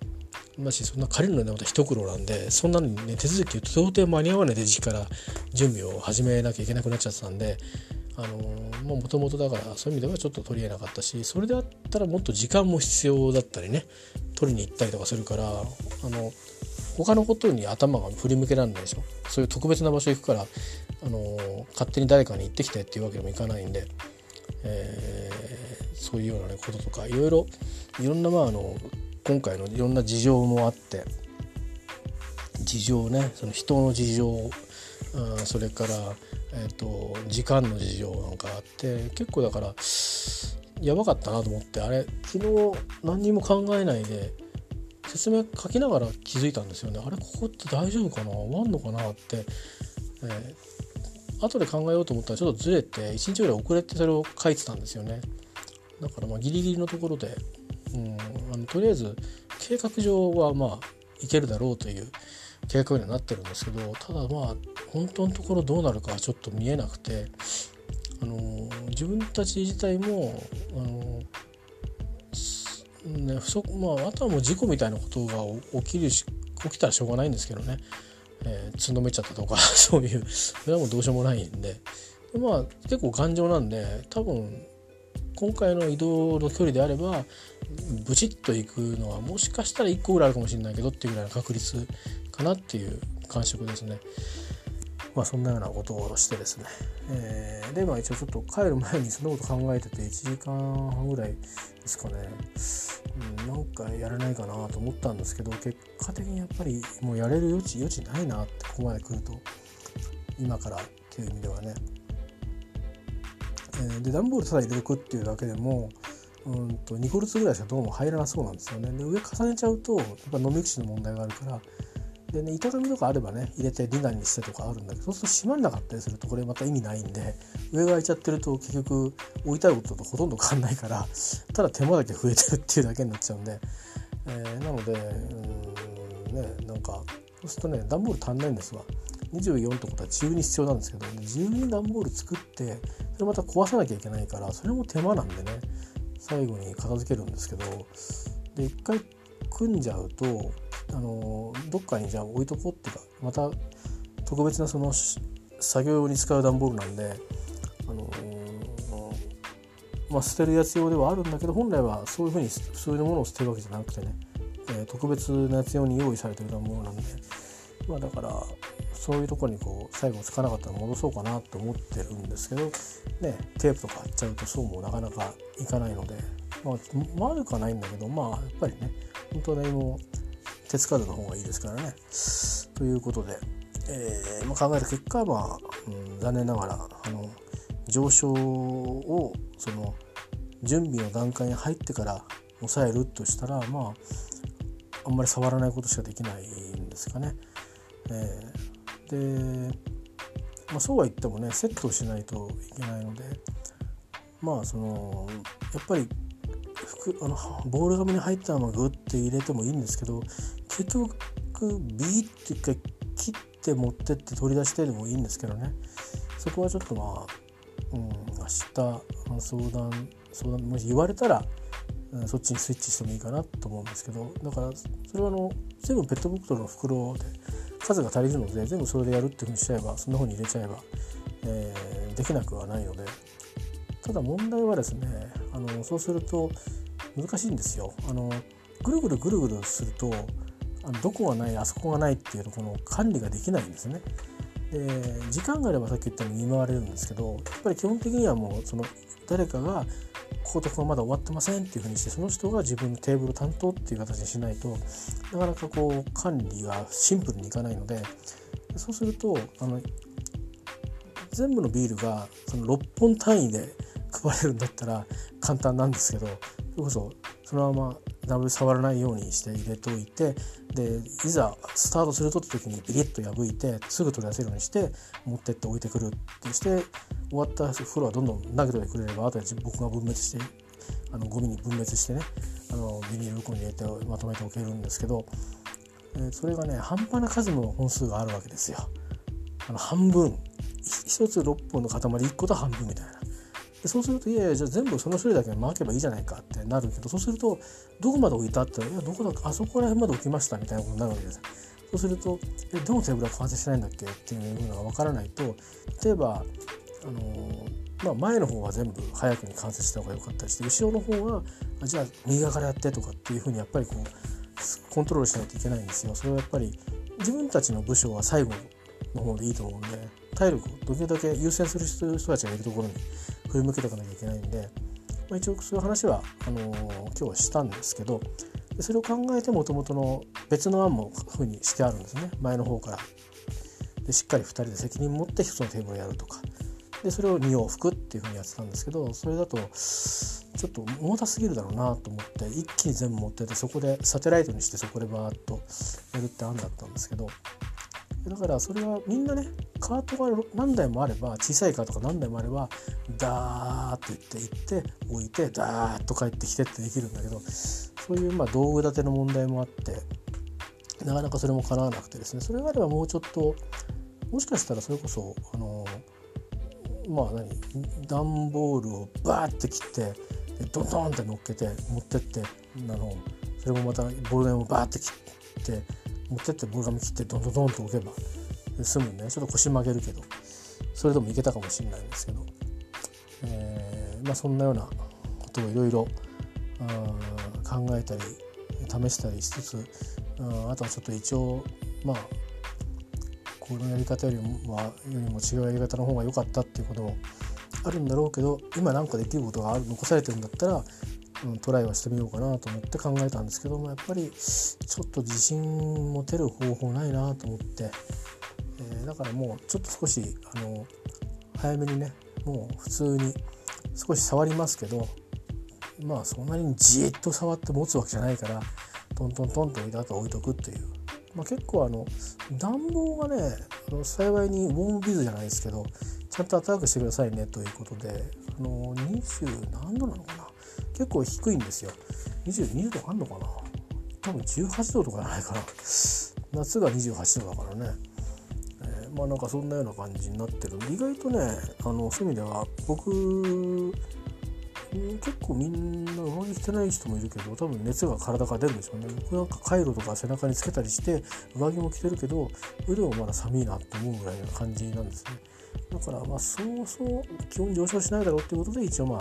ましそんな借りるのでまた一苦労なんでそんなのにね手続き到底間に合わないで時期から準備を始めなきゃいけなくなっちゃってたんであのもともとだからそういう意味ではちょっと取りえなかったしそれであったらもっと時間も必要だったりね取りに行ったりとかするからあの他のことに頭が振り向けられないでしょ？そういう特別な場所行くからあの勝手に誰かに行ってきてっていうわけにもいかないんで、えー、そういうような、ね、こととかいろいろいろんなまああの今回のいろんな事情もあって事情ねその人の事情、うん、それから、えーと、時間の事情なんかあって結構だからやばかったなと思ってあれ昨日何にも考えないで説明書きながら気づいたんですよね。あれここって大丈夫かな？終わんのかなって、えー、後で考えようと思ったらちょっとずれて1日ぐらい遅れてそれを書いてたんですよね。だからまあギリギリのところでうん、あのとりあえず計画上はまあいけるだろうという計画にはなってるんですけどただまあ本当のところどうなるかはちょっと見えなくてあの自分たち自体もあのね、不足まああとはもう事故みたいなことが起きるし起きたらしょうがないんですけどね、えー、つんのめちゃったとか [LAUGHS] そういう。それはもうどうしようもないんで。でまあ結構頑丈なんで多分今回の移動の距離であればブチッと行くのはもしかしたら1個ぐらいあるかもしれないけどっていうぐらいの確率かなっていう感触ですね。まあそんなようなことをしてですね。えー、でまあ一応ちょっと帰る前にそんなこと考えてて1時間半ぐらいですかね、うん、なんかやれないかなと思ったんですけど結果的にやっぱりもうやれる余地余地ないなってここまで来ると今からっていう意味ではね。えー、で段ボールただ入れておくっていうだけでもうんと2個ずつぐらいしかどうも入らなそうなんですよね。で上重ねちゃうとやっぱ飲み口の問題があるからでね板紙とかあればね入れてリナにしてとかあるんだけどそうすると閉まんなかったりするとこれまた意味ないんで上が開いちゃってると結局置いてあることとほとんど変わんないからただ手間だけ増えてるっていうだけになっちゃうんで、えー、なのでうんねなんかそうするとね段ボール足んないんですわ。24ってことは自由に必要なんですけど自由に段ボール作ってそれまた壊さなきゃいけないからそれも手間なんでね最後に片付けるんですけどで一回組んじゃうとあのどっかにじゃあ置いとこうっていうかまた特別なその作業用に使う段ボールなんで、あのまあ、捨てるやつ用ではあるんだけど本来はそういうふうにそういうものを捨てるわけじゃなくてね、えー、特別なやつ用に用意されてる段ボールなんで、まあ、だからそういうとこにこう最後つかなかったら戻そうかなと思ってるんですけど、ね、テープとか貼っちゃうとそうもなかなかいかないので、まあ、悪くはないんだけどまあやっぱりね本当は何も手つかずの方がいいですからね。ということで、えーまあ、考えた結果まあ、うん、残念ながらあの上昇をその準備の段階に入ってから抑えるとしたらまああんまり触らないことしかできないんですかね。えで、まあ、そうは言ってもねセットをしないといけないのでまあそのやっぱりあのボール紙に入ったままグッて入れてもいいんですけど結局ビーって一回切って持ってって取り出してでもいいんですけどね。そこはちょっとまあ、うん、明日相談相談もし言われたら、うん、そっちにスイッチしてもいいかなと思うんですけどだからそれはあの全部ペットボトルの袋で数が足りるので全部それでやるっていうふうにしちゃえばそんな風に入れちゃえば、えー、できなくはないので。ただ問題はですねあのそうすると難しいんですよ。あのぐるぐるぐるぐるするとあのどこがないあそこがないっていうのこの管理ができないんですね。で時間があればさっき言ったように見舞われるんですけどやっぱり基本的にはもうその誰かがこことここまだ終わってませんっていうふうにしてその人が自分のテーブル担当っていう形にしないとなかなかこう管理がシンプルにいかないのでそうするとあの全部のビールがその6本単位で配れるんだったら簡単なんですけどそれこそそのままダブル触らないようにして入れておいてでいざスタートするとって時にビリッと破いてすぐ取り出せるようにして持ってって置いてくるってして終わったフロアどんどん投げてくれればあとで僕が分別してあのゴミに分別してねあのビニール袋に入れてまとめておけるんですけど、え、それがね半端な数の本数があるわけですよ。あの半分1つ6本の塊1個と半分みたいな。でそうするといやいやじゃあ全部その種類だけ巻けばいいじゃないかってなるけどそうするとどこまで置いたっていやどこだあそこら辺まで置きましたみたいなことになるわけです。そうするとえどのテーブルは完成しないんだっけっていうのが分からないと例えばあのまあ、前の方は全部早くに完成した方が良かったりして後ろの方はじゃあ右側からやってとかっていうふうにやっぱりこうコントロールしないといけないんですよ。それはやっぱり自分たちの部署は最後の方でいいと思うんで体力をどれだけ優先する人たちがいるところに振り向けていかなきゃいけないんで、まあ、一応そういう話はあの、今日はしたんですけどそれを考えてもともとの別の案もふうにしてあるんですね前の方から。でしっかり2人で責任持って1つのテーブルをやるとかでそれを2往復っていうふうにやってたんですけどそれだとちょっと重たすぎるだろうなと思って一気に全部持っててそこでサテライトにしてそこでバーッとやるって案だったんですけどだからそれはみんなねカートが何台もあれば小さいカートが何台もあればダーッと言って行って置いてダーッと帰ってきてってできるんだけどそういうまあ道具立ての問題もあってなかなかそれも叶わなくてですね。それがあればもうちょっともしかしたらそれこそあのまあ何段ボールをバーって切ってドンドンって乗っけて持ってってあのそれもまたボールペンをバーって切って持ってってボール紙切ってドンドンドンと置けば済むね。ちょっと腰曲げるけど。それでもいけたかもしれないんですけど、えー、まあそんなようなことをいろいろ考えたり試したりしつつああとはちょっと一応まあこのやり方よりもはよりも違うやり方の方が良かったっていうこともあるんだろうけど今何かできることがある残されてるんだったら、うん、トライはしてみようかなと思って考えたんですけどもやっぱりちょっと自信持てる方法ないなと思って、えー、だからもうちょっと少しあの早めにねもう普通に少し触りますけどまあそんなにじっと触って持つわけじゃないからトントントンと置いた後置いとくっていう。まあ、結構あの暖房がねあの幸いにウォームビズじゃないですけどちゃんと暖かくしてくださいねということであの20何度なのかな？結構低いんですよ。22度あんのかな？多分18度とかじゃないかな。夏が28度だからね、えー、まあなんかそんなような感じになってる。意外とねあのそういう意味では僕結構みんな上着着てない人もいるけど多分熱が体から出るんですよね。僕なんかカイロとか背中につけたりして上着も着てるけど腕もまだ寒いなって思うぐらいの感じなんですね。だからまあそうそう気温上昇しないだろうっていうことで一応まあ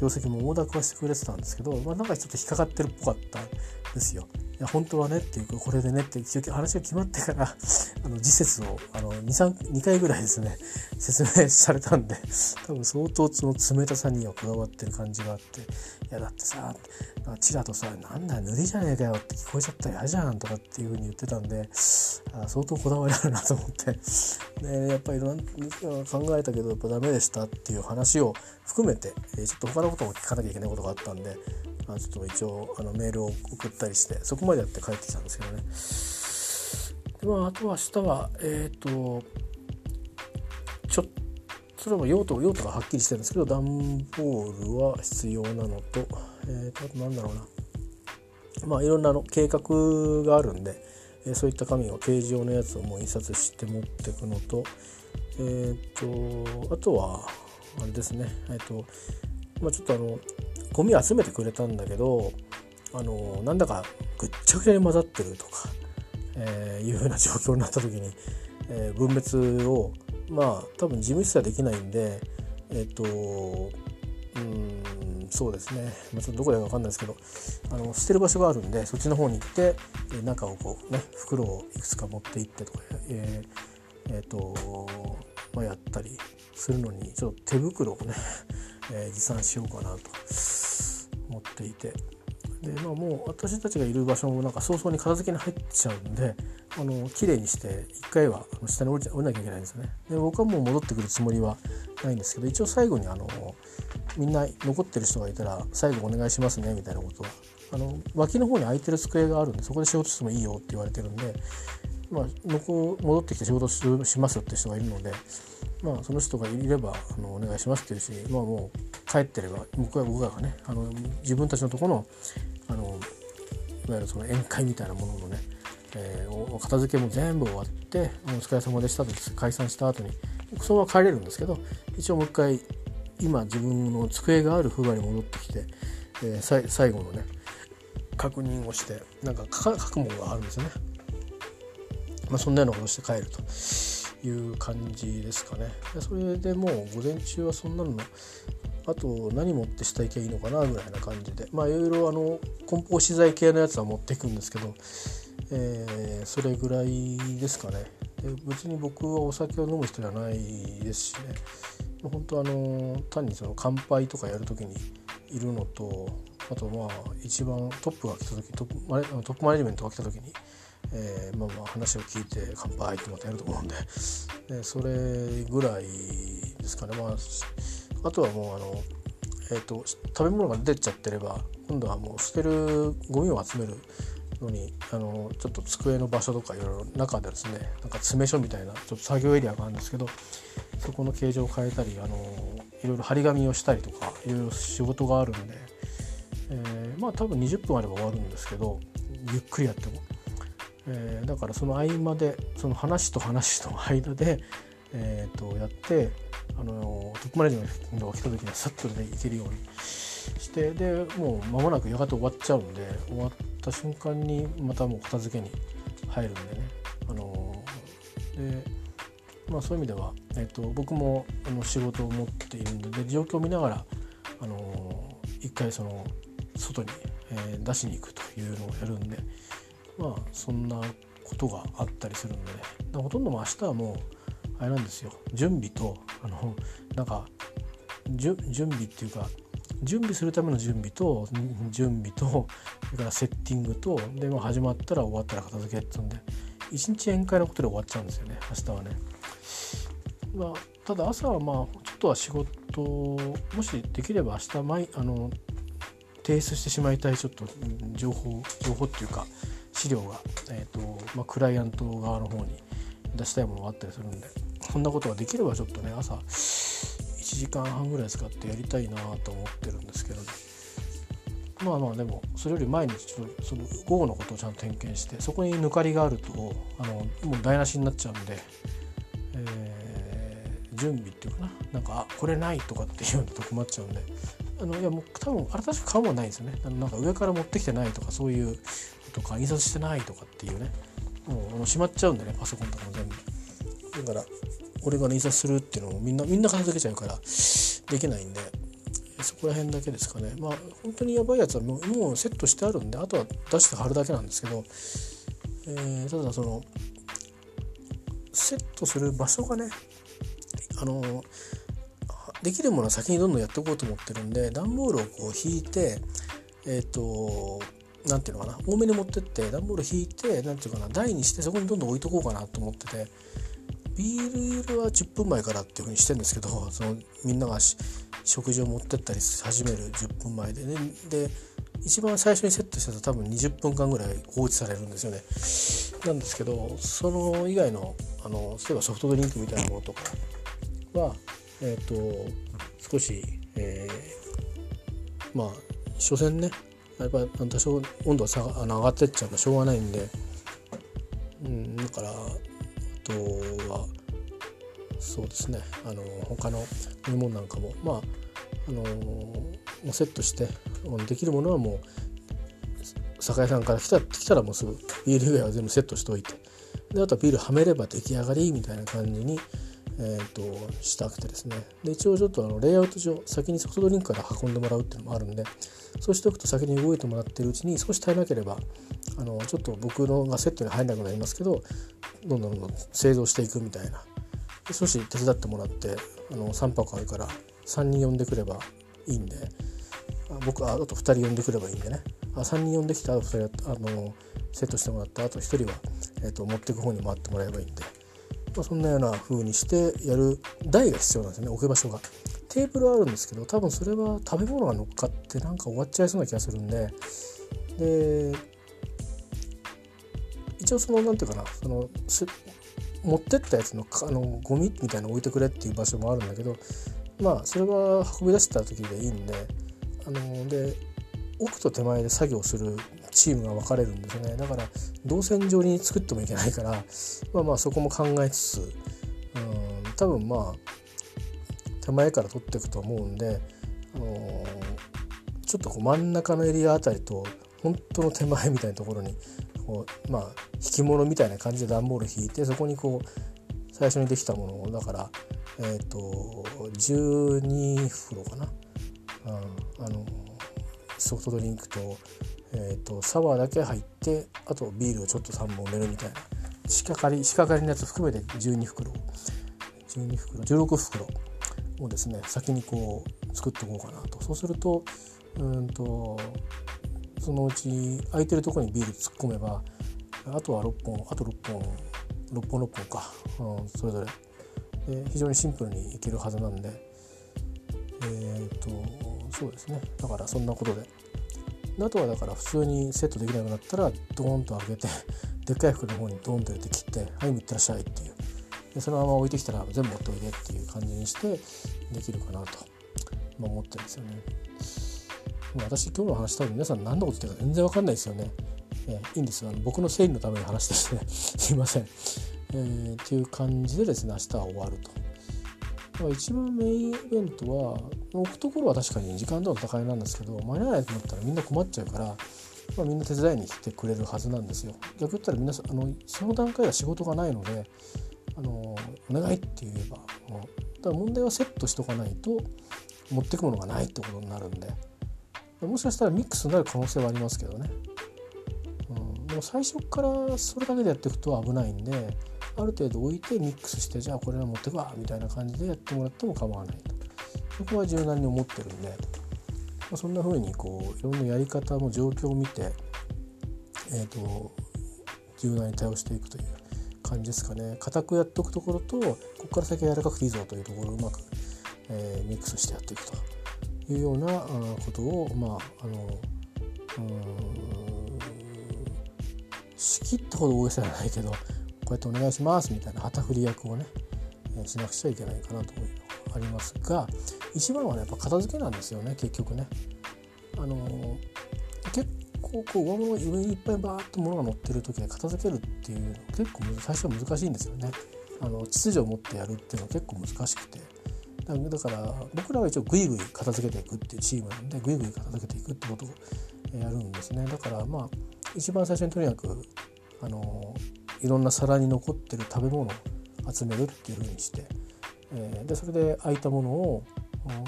業績も大高はしてくれてたんですけどまあなんかちょっと引っかかってるっぽかったんですよ。いや本当はねっていうかこれでねって一応話が決まってから [LAUGHS] あの時節をあの 2, 3 2回ぐらいですね [LAUGHS] 説明されたんで多分相当その冷たさにはこだわってる感じがあっていやだってさチラとさ「なんだ塗りじゃねえかよ」って聞こえちゃったら嫌じゃんとかっていうふうに言ってたんであ相当こだわりあるなと思って。[LAUGHS] でやっぱりいろんな考えたけどやっぱダメでしたっていう話を含めてちょっと他のことも聞かなきゃいけないことがあったんでまあ、ちょっと一応あのメールを送ったりしてそこまでやって帰ってきたんですけどね。で、まあ、あとは明日はえっ、ー、とちょっとそれも用途用途がはっきりしてるんですけど段ボールは必要なのと,、えー、とあとなんだろうな。まあいろんなの計画があるんで、えー、そういった紙を形状のやつをもう印刷して持っていくのとえっ、ー、とあとはあれですね。えっ、ー、とまあちょっとあのゴミ集めてくれたんだけどあのなんだかぐっちゃぐちゃに混ざってるとか、えー、いうふうな状況になった時に、えー、分別をまあ多分事務室はできないんでえっ、ー、とうんそうですね、まあ、ちょっとどこでか分かんないですけどあの捨てる場所があるんでそっちの方に行って中をこうね袋をいくつか持って行ってとか、えーえーとまあ、やったりするのにちょっと手袋をね、えー、持参しようかなと思っていて。で、まあ、もう私たちがいる場所もなんか早々に片付けに入っちゃうんであの綺麗にして一回は下に降り降りなきゃいけないんですよね。で僕はもう戻ってくるつもりはないんですけど一応最後にあのみんな残ってる人がいたら最後お願いしますねみたいなことは。あの脇の方に空いてる机があるんでそこで仕事してもいいよって言われてるんで、まあ、戻ってきて仕事しますよって人がいるので、まあ、その人がいればあのお願いしますっていうし、まあ、もう帰ってれば僕は僕らがねあの自分たちのとこのあのいわゆるその宴会みたいなもののね、えー、お片付けも全部終わって「お疲れ様でした」と解散した後にそのまま帰れるんですけど一応もう一回今自分の机がある風呂に戻ってきて、えー、最後のね確認をしてなんか書くものがあるんですよね。まあ、そんなようなことして帰るという感じですかね。それでもう午前中はそんなのあと何持って下行けばいいのかなぐらいな感じでまあいろいろあの梱包資材系のやつは持っていくんですけど、えー、それぐらいですかね。で別に僕はお酒を飲む人じゃないですしね本当あの単にその乾杯とかやる時にいるのとあとまあ一番トップが来た時トップトップマネジメントが来た時に、えー、まあまあ話を聞いて乾杯ってまたやると思うんででそれぐらいですかね。まああとはもうあの、えーと、食べ物が出ちゃってれば今度はもう捨てるゴミを集めるのにあのちょっと机の場所とかいろいろ中でですねなんか詰め所みたいなちょっと作業エリアがあるんですけどそこの形状を変えたりあのいろいろ張り紙をしたりとかいろいろ仕事があるんでえー、まあ多分20分あれば終わるんですけどゆっくりやっても、えー、だからその合間でその話と話と間で、えー、とやってあのトップマネージメントが来た時にはさっとねいけるようにしてでもう間もなくやがて終わっちゃうんで終わった瞬間にまたもう片付けに入るんでね。あのでまあそういう意味では、えーと、と僕もあの仕事を持っているんでで状況を見ながらあの一回その外に、えー、出しに行くというのをやるんでまあそんなことがあったりするんでねほとんど明日はもうあれなんですよ準備とあのなんか準備っていうか準備するための準備と準備とそれからセッティングとで、まあ、始まったら終わったら片付けってうんで一日宴会のことで終わっちゃうんですよね明日はね。まあ、ただ朝はまあちょっとは仕事もしできれば明日毎あの提出してしまいたいちょっと情報情報っていうか資料が、えーとまあ、クライアント側の方に出したいものがあったりするんでこんなことができればちょっとね朝1時間半ぐらい使ってやりたいなと思ってるんですけど、ね、まあまあでもそれより毎日ちょっとその午後のことをちゃんと点検してそこに抜かりがあるとあのもう台無しになっちゃうんで、えー、準備っていうかな。なんかあこれないとかっていうのと困っちゃうんで。あのいやもう多分新しく買うもないんですよね。あのなんか上から持ってきてないとかそういうとか印刷してないとかっていうね。もうあのしまっちゃうんでねパソコンとかも全部。だから俺が印刷するっていうのもみんなみんな片付けちゃうからできないんでそこら辺だけですかね。まあ本当にやばいやつはもうもうセットしてあるんであとは出して貼るだけなんですけど、えー、ただそのセットする場所がねあのできるものは先にどんどんやっていこうと思ってるんで段ボールをこう引いてえっ、ー、と何ていうのかな多めに持ってって段ボール引いて何ていうかな台にしてそこにどんどん置いとこうかなと思っててビール入れは10分前からっていうふうにしてるんですけどそのみんなが食事を持ってったり始める10分前でね。で一番最初にセットしたら多分20分間ぐらい放置されるんですよね。なんですけどその以外のあの例えばソフトドリンクみたいなものとかはえっ、ー、と少し、えー、まあ所詮ねやっぱ多少温度が下が上がってっちゃうとしょうがないんで、うん、だからあとはそうですね。あの他の飲み物なんかもまああのもうセットしてできるものはもう酒屋さんから来た来たらもうすぐビール以外は全部セットしておいて。であとはビールはめれば出来上がりみたいな感じにえーと、したくてですね。で一応ちょっとあのレイアウト上先にソフトドリンクから運んでもらうっていうのもあるんでそうしておくと先に動いてもらってるうちに少し足りなければあのちょっと僕のがセットに入らなくなりますけどどんどんどんどん製造していくみたいな。少し手伝ってもらってあの3泊あるから3人呼んでくればいいんで僕ああと2人呼んでくればいいんでね。あ3人呼んできてあと2人あのセットしてもらってあと1人は、えーと、持っていく方に回ってもらえばいいんで、まあ、そんなような風にしてやる台が必要なんですね置く場所が。テーブルはあるんですけど多分それは食べ物が乗っかってなんか終わっちゃいそうな気がするんでで一応その何て言うかなその持ってったやつのあのゴミみたいなの置いてくれっていう場所もあるんだけどまあそれは運び出した時でいいんであので奥と手前で作業するチームが分かれるんですね。だから動線上に作ってもいけないからまあまあそこも考えつつうん多分まあ手前から取っていくと思うんで、あのー、ちょっとこう真ん中のエリアあたりと本当の手前みたいなところにこうまあ引き物みたいな感じで段ボール引いてそこにこう最初にできたものをだからえっ、ー、と12袋かな、うん、あのソフトドリンクと,、えーと、サワーだけ入ってあとビールをちょっと3本埋めるみたいな。仕掛かり仕掛かりのやつ含めて12袋。12袋16袋をですね先にこう作っておこうかなと。そうするとうんとそのうち空いてるところにビール突っ込めばあとは6本あと6本6本6本か、うん、それぞれ、え、非常にシンプルにいけるはずなんで。えっ、ー、とそうですね。だからそんなことで。あとはだから普通にセットできなくなったらドーンと開けて [LAUGHS] でっかい服の方にドーンと入れて切って「はいいってらっしゃい」っていうでそのまま置いてきたら全部持っておいでっていう感じにしてできるかなと、ま、思ってるんですよね。私今日の話多分皆さん何のこと言ってるか全然わかんないですよね。えー、いいんですよあの僕の整理のために話してですね [LAUGHS] すいません。えー、っていう感じでですね明日は終わると。一番メインイベントは置くところは確かに時間との戦いなんですけど間に合わないと思ったらみんな困っちゃうから、まあ、みんな手伝いに来てくれるはずなんですよ。逆言ったら皆さんあのその段階は仕事がないのであのお願いって言えばもうだ問題はセットしとかないと持ってくものがないってことになるんで。もしかしたらミックスになる可能性はありますけどね、うん、でも最初からそれだけでやっていくと危ないんである程度置いてミックスしてじゃあこれは持ってくわみたいな感じでやってもらっても構わないと。そこは柔軟に思ってるんで、まあ、そんな風にこういろんなやり方も状況を見てえっ、ー、と柔軟に対応していくという感じですかね。硬くやっておくところとここから先は柔らかくていいぞというところをうまく、えー、ミックスしてやっていくというようなことをまああの仕切ったほど大げさじゃないけどうやってお願いしますみたいな旗振り役をね、しなくちゃいけないかなというのがありますが一番はねやっぱ片付けなんですよね結局ね。あの結構こう上物上にいっぱいバーッと物が乗ってる時に片付けるっていうの結構最初は難しいんですよね。あの秩序を持ってやるっていうのは結構難しくてだから僕らは一応グイグイ片付けていくっていうチームなんでグイグイ片付けていくってことをやるんですねだからまあ一番最初にとにかくあのいろんな皿に残ってる食べ物を集めるっていうふうにして、えー、でそれで空いたものを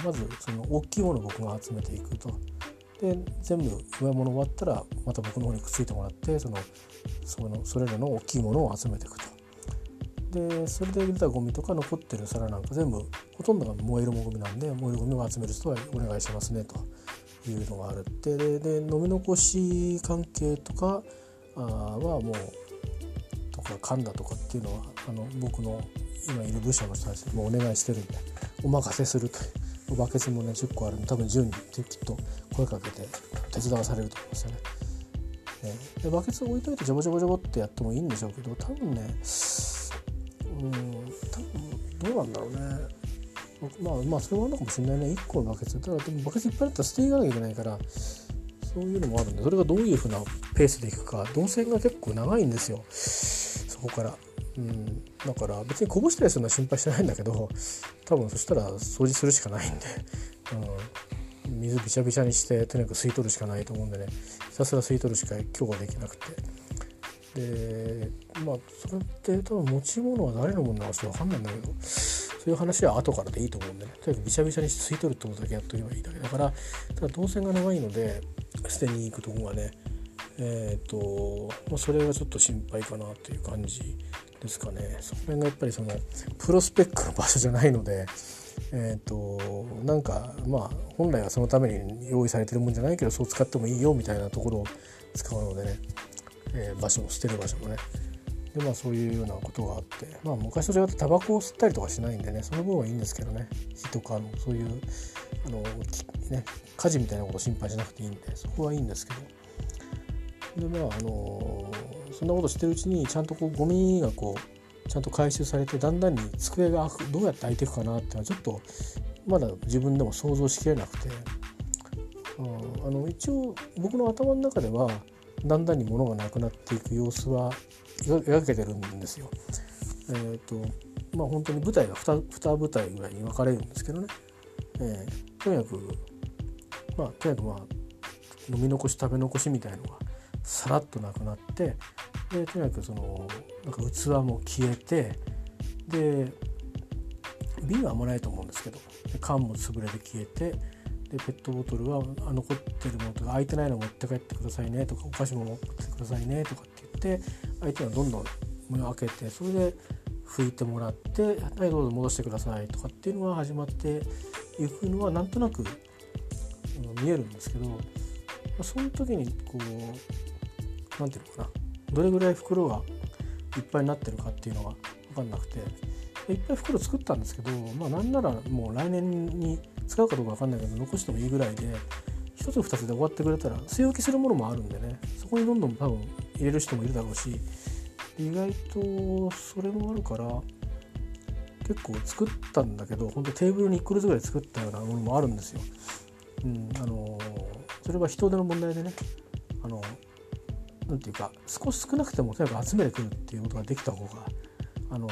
まずその大きいものを僕が集めていくとで全部上物終わったらまた僕の方にくっついてもらってそのそのそれらの大きいものを集めていくと。でそれで出たゴミとか残ってる皿なんか全部ほとんどが燃えるゴミなんで燃えるゴミを集める人はお願いしますねというのがあるってでで飲み残し関係とかはもうとか噛んだとかっていうのはあの僕の今いる部署の人たちにもお願いしてるんでお任せするというバケツもね10個あるんで多分10人きっと声かけて手伝わされると思うんですよね。ねでバケツ置いといてジョボジョボジョボってやってもいいんでしょうけど多分ねうん多分どうなんだろうね。まあまあそれはあるのかもしれないね。1個のバケツ。ただでもバケツいっぱいあったら捨ていかなきゃいけないからそういうのもあるんでそれがどういうふうなペースでいくか。動線が結構長いんですよ。そこから。うん、だから別にこぼしたりするのは心配してないんだけど多分そしたら掃除するしかないんで、うん、水びちゃびちゃにしてとにかく吸い取るしかないと思うんでね。ひたすら吸い取るしか今日はできなくて。でまあそれって多分持ち物は誰のものなのかちょっと分かんないんだけど。そういう話は後からでいいと思うんでね。とにかくびちゃびちゃに吸い取るってことだけやっとけばいいだけだからただ動線が長いので捨てに行くとこがねえっ、ー、と、ま、それはちょっと心配かなという感じですかね。その辺がやっぱりそのプロスペックの場所じゃないのでえっ、ー、となんかまあ本来はそのために用意されてるもんじゃないけどそう使ってもいいよみたいなところを使うのでね、えー、場所も捨てる場所もね。でまあそういうようなことがあってまあ昔と違ってタバコを吸ったりとかしないんでねその分はいいんですけどね。火とかのそういうあの、ね、火事みたいなこと心配しなくていいんでそこはいいんですけど。でまああのそんなことしてるうちにちゃんとこうゴミがこうちゃんと回収されてだんだんに机がどうやって開いていくかなっていうのはちょっとまだ自分でも想像しきれなくて、うん、あの一応僕の頭の中ではだんだんに物がなくなっていく様子は描けてるんですよ。えーとまあ、本当に舞台が 2, 2舞台ぐらいに分かれるんですけどね、えー、とにかくまあとにかくまあ飲み残し食べ残しみたいのがさらっとなくなってでとにかくそのなんか器も消えてで瓶はあんまないと思うんですけど缶も潰れて消えてでペットボトルは残ってるものとか空いてないの持って帰ってくださいねとかお菓子も持ってくださいねとかって相手がどんどん胸を開けてそれで拭いてもらって「はいどうぞ戻してください」とかっていうのが始まっていくのはなんとなく見えるんですけどその時にこう何て言うのかなどれぐらい袋がいっぱいになってるかっていうのが分かんなくていっぱい袋作ったんですけどまあなんならもう来年に使うかどうか分かんないけど残してもいいぐらいで1つ2つで終わってくれたら据え置きするものもあるんでねそこにどんどん多分入れる人もいるだろうし意外とそれもあるから結構作ったんだけど本当テーブルに1個ずつぐらい作ったようなものもあるんですよ。うん、あのそれは人手の問題でねあのなていうか少し少なくてもとにかく集めてくるっていうことができた方があの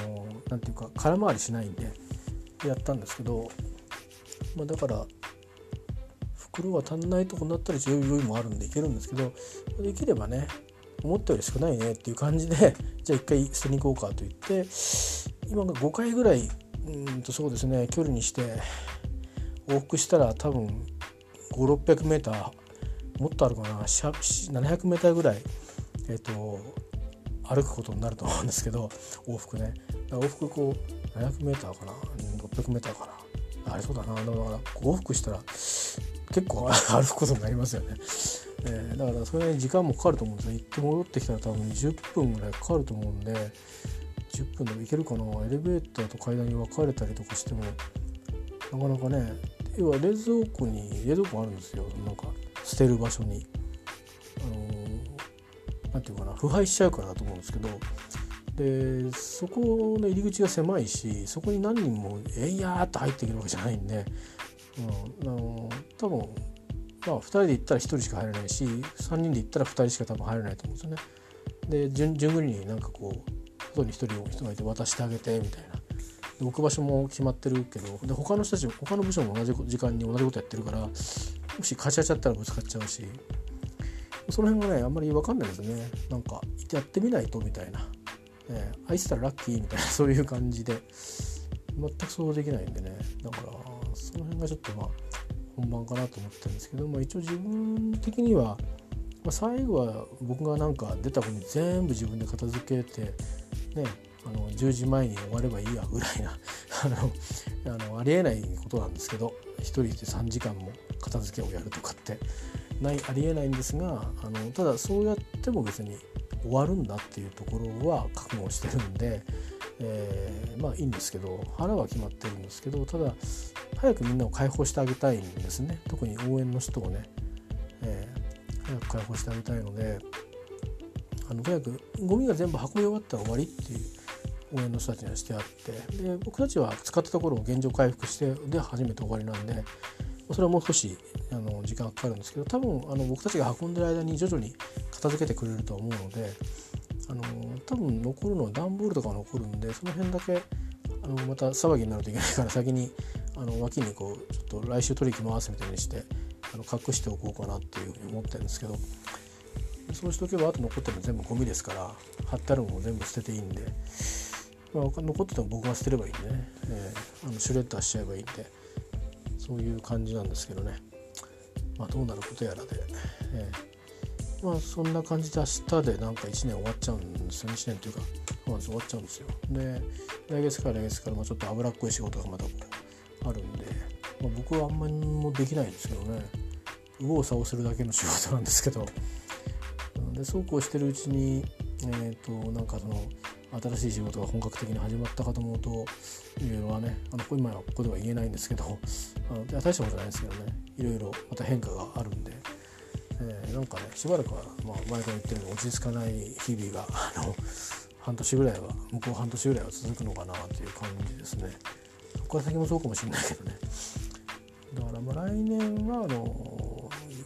なていうか空回りしないんでやったんですけど、まあ、だから袋は足んないとこになったら余裕もあるんでいけるんですけどできればね思ったより少ないねっていう感じで [LAUGHS] じゃあ一回捨てに行こうかと言って今が5回ぐらいうんとそうですね距離にして往復したら多分5600メーターもっとあるかな700メーターぐらい、えーと、歩くことになると思うんですけど往復ね往復こう700メーターかな600メーターかなあれそうだなだから往復したら結構歩くことになりますよね。えー、だからそれに時間もかかると思うんですよ行って戻ってきたら多分10分ぐらいかかると思うんで10分でも行けるかな。エレベーターと階段に分かれたりとかしてもなかなかね要は冷蔵庫に冷蔵庫あるんですよ。なんか捨てる場所に。あのー、て言うかな。腐敗しちゃうからだと思うんですけど。でそこの入り口が狭いしそこに何人もえいやーっと入っていけるわけじゃないんで、うん、あのー、多分まあ2人で行ったら1人しか入れないし3人で行ったら2人しか多分入れないと思うんですよね。で順繰りになんかこう外に1人人がいて渡してあげてみたいな。で置く場所も決まってるけどで他の人たち他の部署も同じ時間に同じことやってるからもし勝ち合っちゃったらぶつかっちゃうし。その辺がねあんまり分かんないですね。なんかやってみないとみたいな、えー、愛したらラッキーみたいなそういう感じで。全く想像できないんでね。だからその辺がちょっとまあ本番かなと思ってるんですけど、まあ、一応自分的には、まあ、最後は僕がなんか出た分に全部自分で片付けてねあの10時前に終わればいいやぐらいな [LAUGHS] あのあのありえないことなんですけど1人で3時間も片付けをやるとかってないありえないんですがあのただそうやっても別に終わるんだっていうところは覚悟してるんで、えー、まあいいんですけど腹は決まってるんですけどただ早くみんなを解放してあげたいんですね。特に応援の人をね、えー、早く解放してあげたいのであのとにかくゴミが全部運び終わったら終わりっていう応援の人たちにはしてあってで僕たちは使ったところを現状回復してで初めて終わりなんでそれはもう少しあの時間がかかるんですけど多分あの僕たちが運んでる間に徐々に片付けてくれると思うのであの多分残るのは段ボールとか残るんでその辺だけあのまた騒ぎになるといけないから先にあの脇にこうちょっと来週取り行きますみたいにしてあの隠しておこうかなっていうふうに思ってるんですけどそうしておけばあと残ってるの全部ゴミですから貼ってあるものも全部捨てていいんでまあ、残ってても僕が捨てればいいんでね、えー、あのシュレッダーしちゃえばいいんで。そういう感じなんですけどね、まあ、どうなることやらで、えー、まあそんな感じで明日でなんか1年終わっちゃうんですよね。1年というか終わっちゃうんですよ。で来月から来月からまあちょっと脂っこい仕事がまたあるんで、まあ、僕はあんまりもできないんですけどね。右往左往するだけの仕事なんですけど。でそうこうしてるうちにえーと、なんかその新しい仕事が本格的に始まったかと思うといろいろはねあの今はここでは言えないんですけどあの大したことじゃないですけどねいろいろまた変化があるんで、えー、なんかねしばらくは、まあ、前から言ってるように落ち着かない日々があの半年ぐらいは向こう半年ぐらいは続くのかなという感じですね。こから先もそうかもしれないけどね。だからまあ来年はあの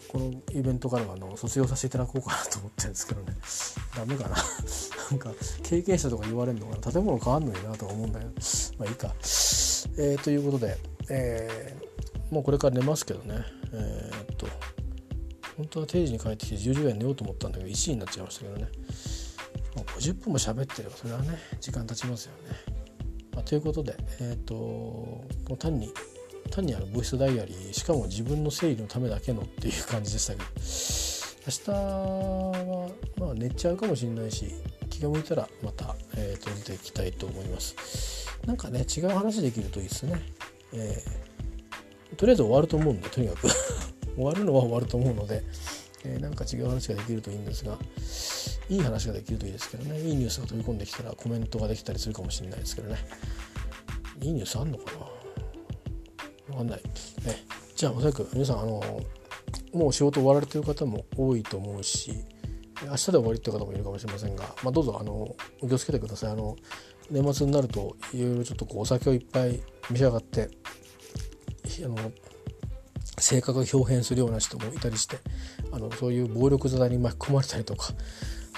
このイベントからはあの卒業させていただこうかなと思ってるんですけどね。[LAUGHS] ダメかな。[LAUGHS] なんか経験者とか言われるのかな建物変わんのになとか思うんだけどまあいいか、えー、ということで、えー、もうこれから寝ますけどね。えー、っと本当は定時に帰ってきて10時ぐらい寝ようと思ったんだけど1時になっちゃいましたけどね。もう50分も喋ってればそれはね時間経ちますよね、まあ、ということでえっ、ともう単に単にあのボイスダイアリーしかも自分の整理のためだけのっていう感じでしたけど。明日はまあ寝ちゃうかもしれないし気が向いたらまた、えー、と出ていきたいと思います。なんかね違う話できるといいですね、えー、とりあえず終わると思うんでとにかく。[LAUGHS] 終わるのは終わると思うので、えー、なんか違う話ができるといいんですがいい話ができるといいですけどね。いいニュースが飛び込んできたらコメントができたりするかもしれないですけどね。いいニュースあんのかな？わかんない。ね、じゃあおそらく皆さんあのもう仕事終わられてる方も多いと思うし明日で終わりっていう方もいるかもしれませんが、まあ、どうぞあのお気をつけてくださいあの年末になるといろいろちょっとこうお酒をいっぱい召し上がってあの性格が表変するような人もいたりしてあのそういう暴力沙汰に巻き込まれたりとか、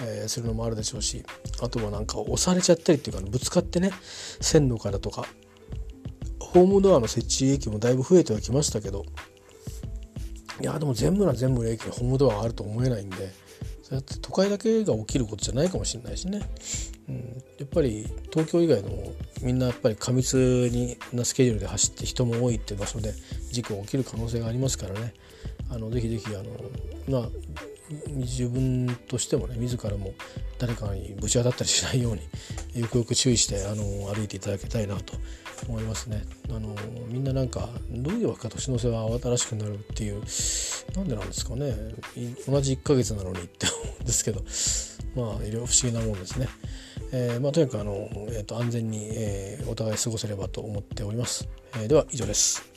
えー、するのもあるでしょうしあとはなんか押されちゃったりっていうかぶつかってね線路からとかホームドアの設置駅もだいぶ増えてはきましたけどいやでも全部は全部の駅にホームドアがあると思えないんでそうやって都会だけが起きることじゃないかもしれないしね、うん、やっぱり東京以外のみんなやっぱり過密になスケジュールで走って人も多いっていう場所で事故が起きる可能性がありますからね。あのぜひぜひあのまあ自分としてもね自らも誰かにぶち当たったりしないようによくよく注意してあの歩いていただきたいなと思いますね。あのみんななんかどういうわけか年の瀬は慌ただしくなるっていうなんでなんですかね同じ1ヶ月なのにって思うんですけど [LAUGHS] まあいろいろ不思議なもんですね。えー、まあ、とにかくあの、えーと、安全に、えー、お互い過ごせればと思っております。えー、では以上です。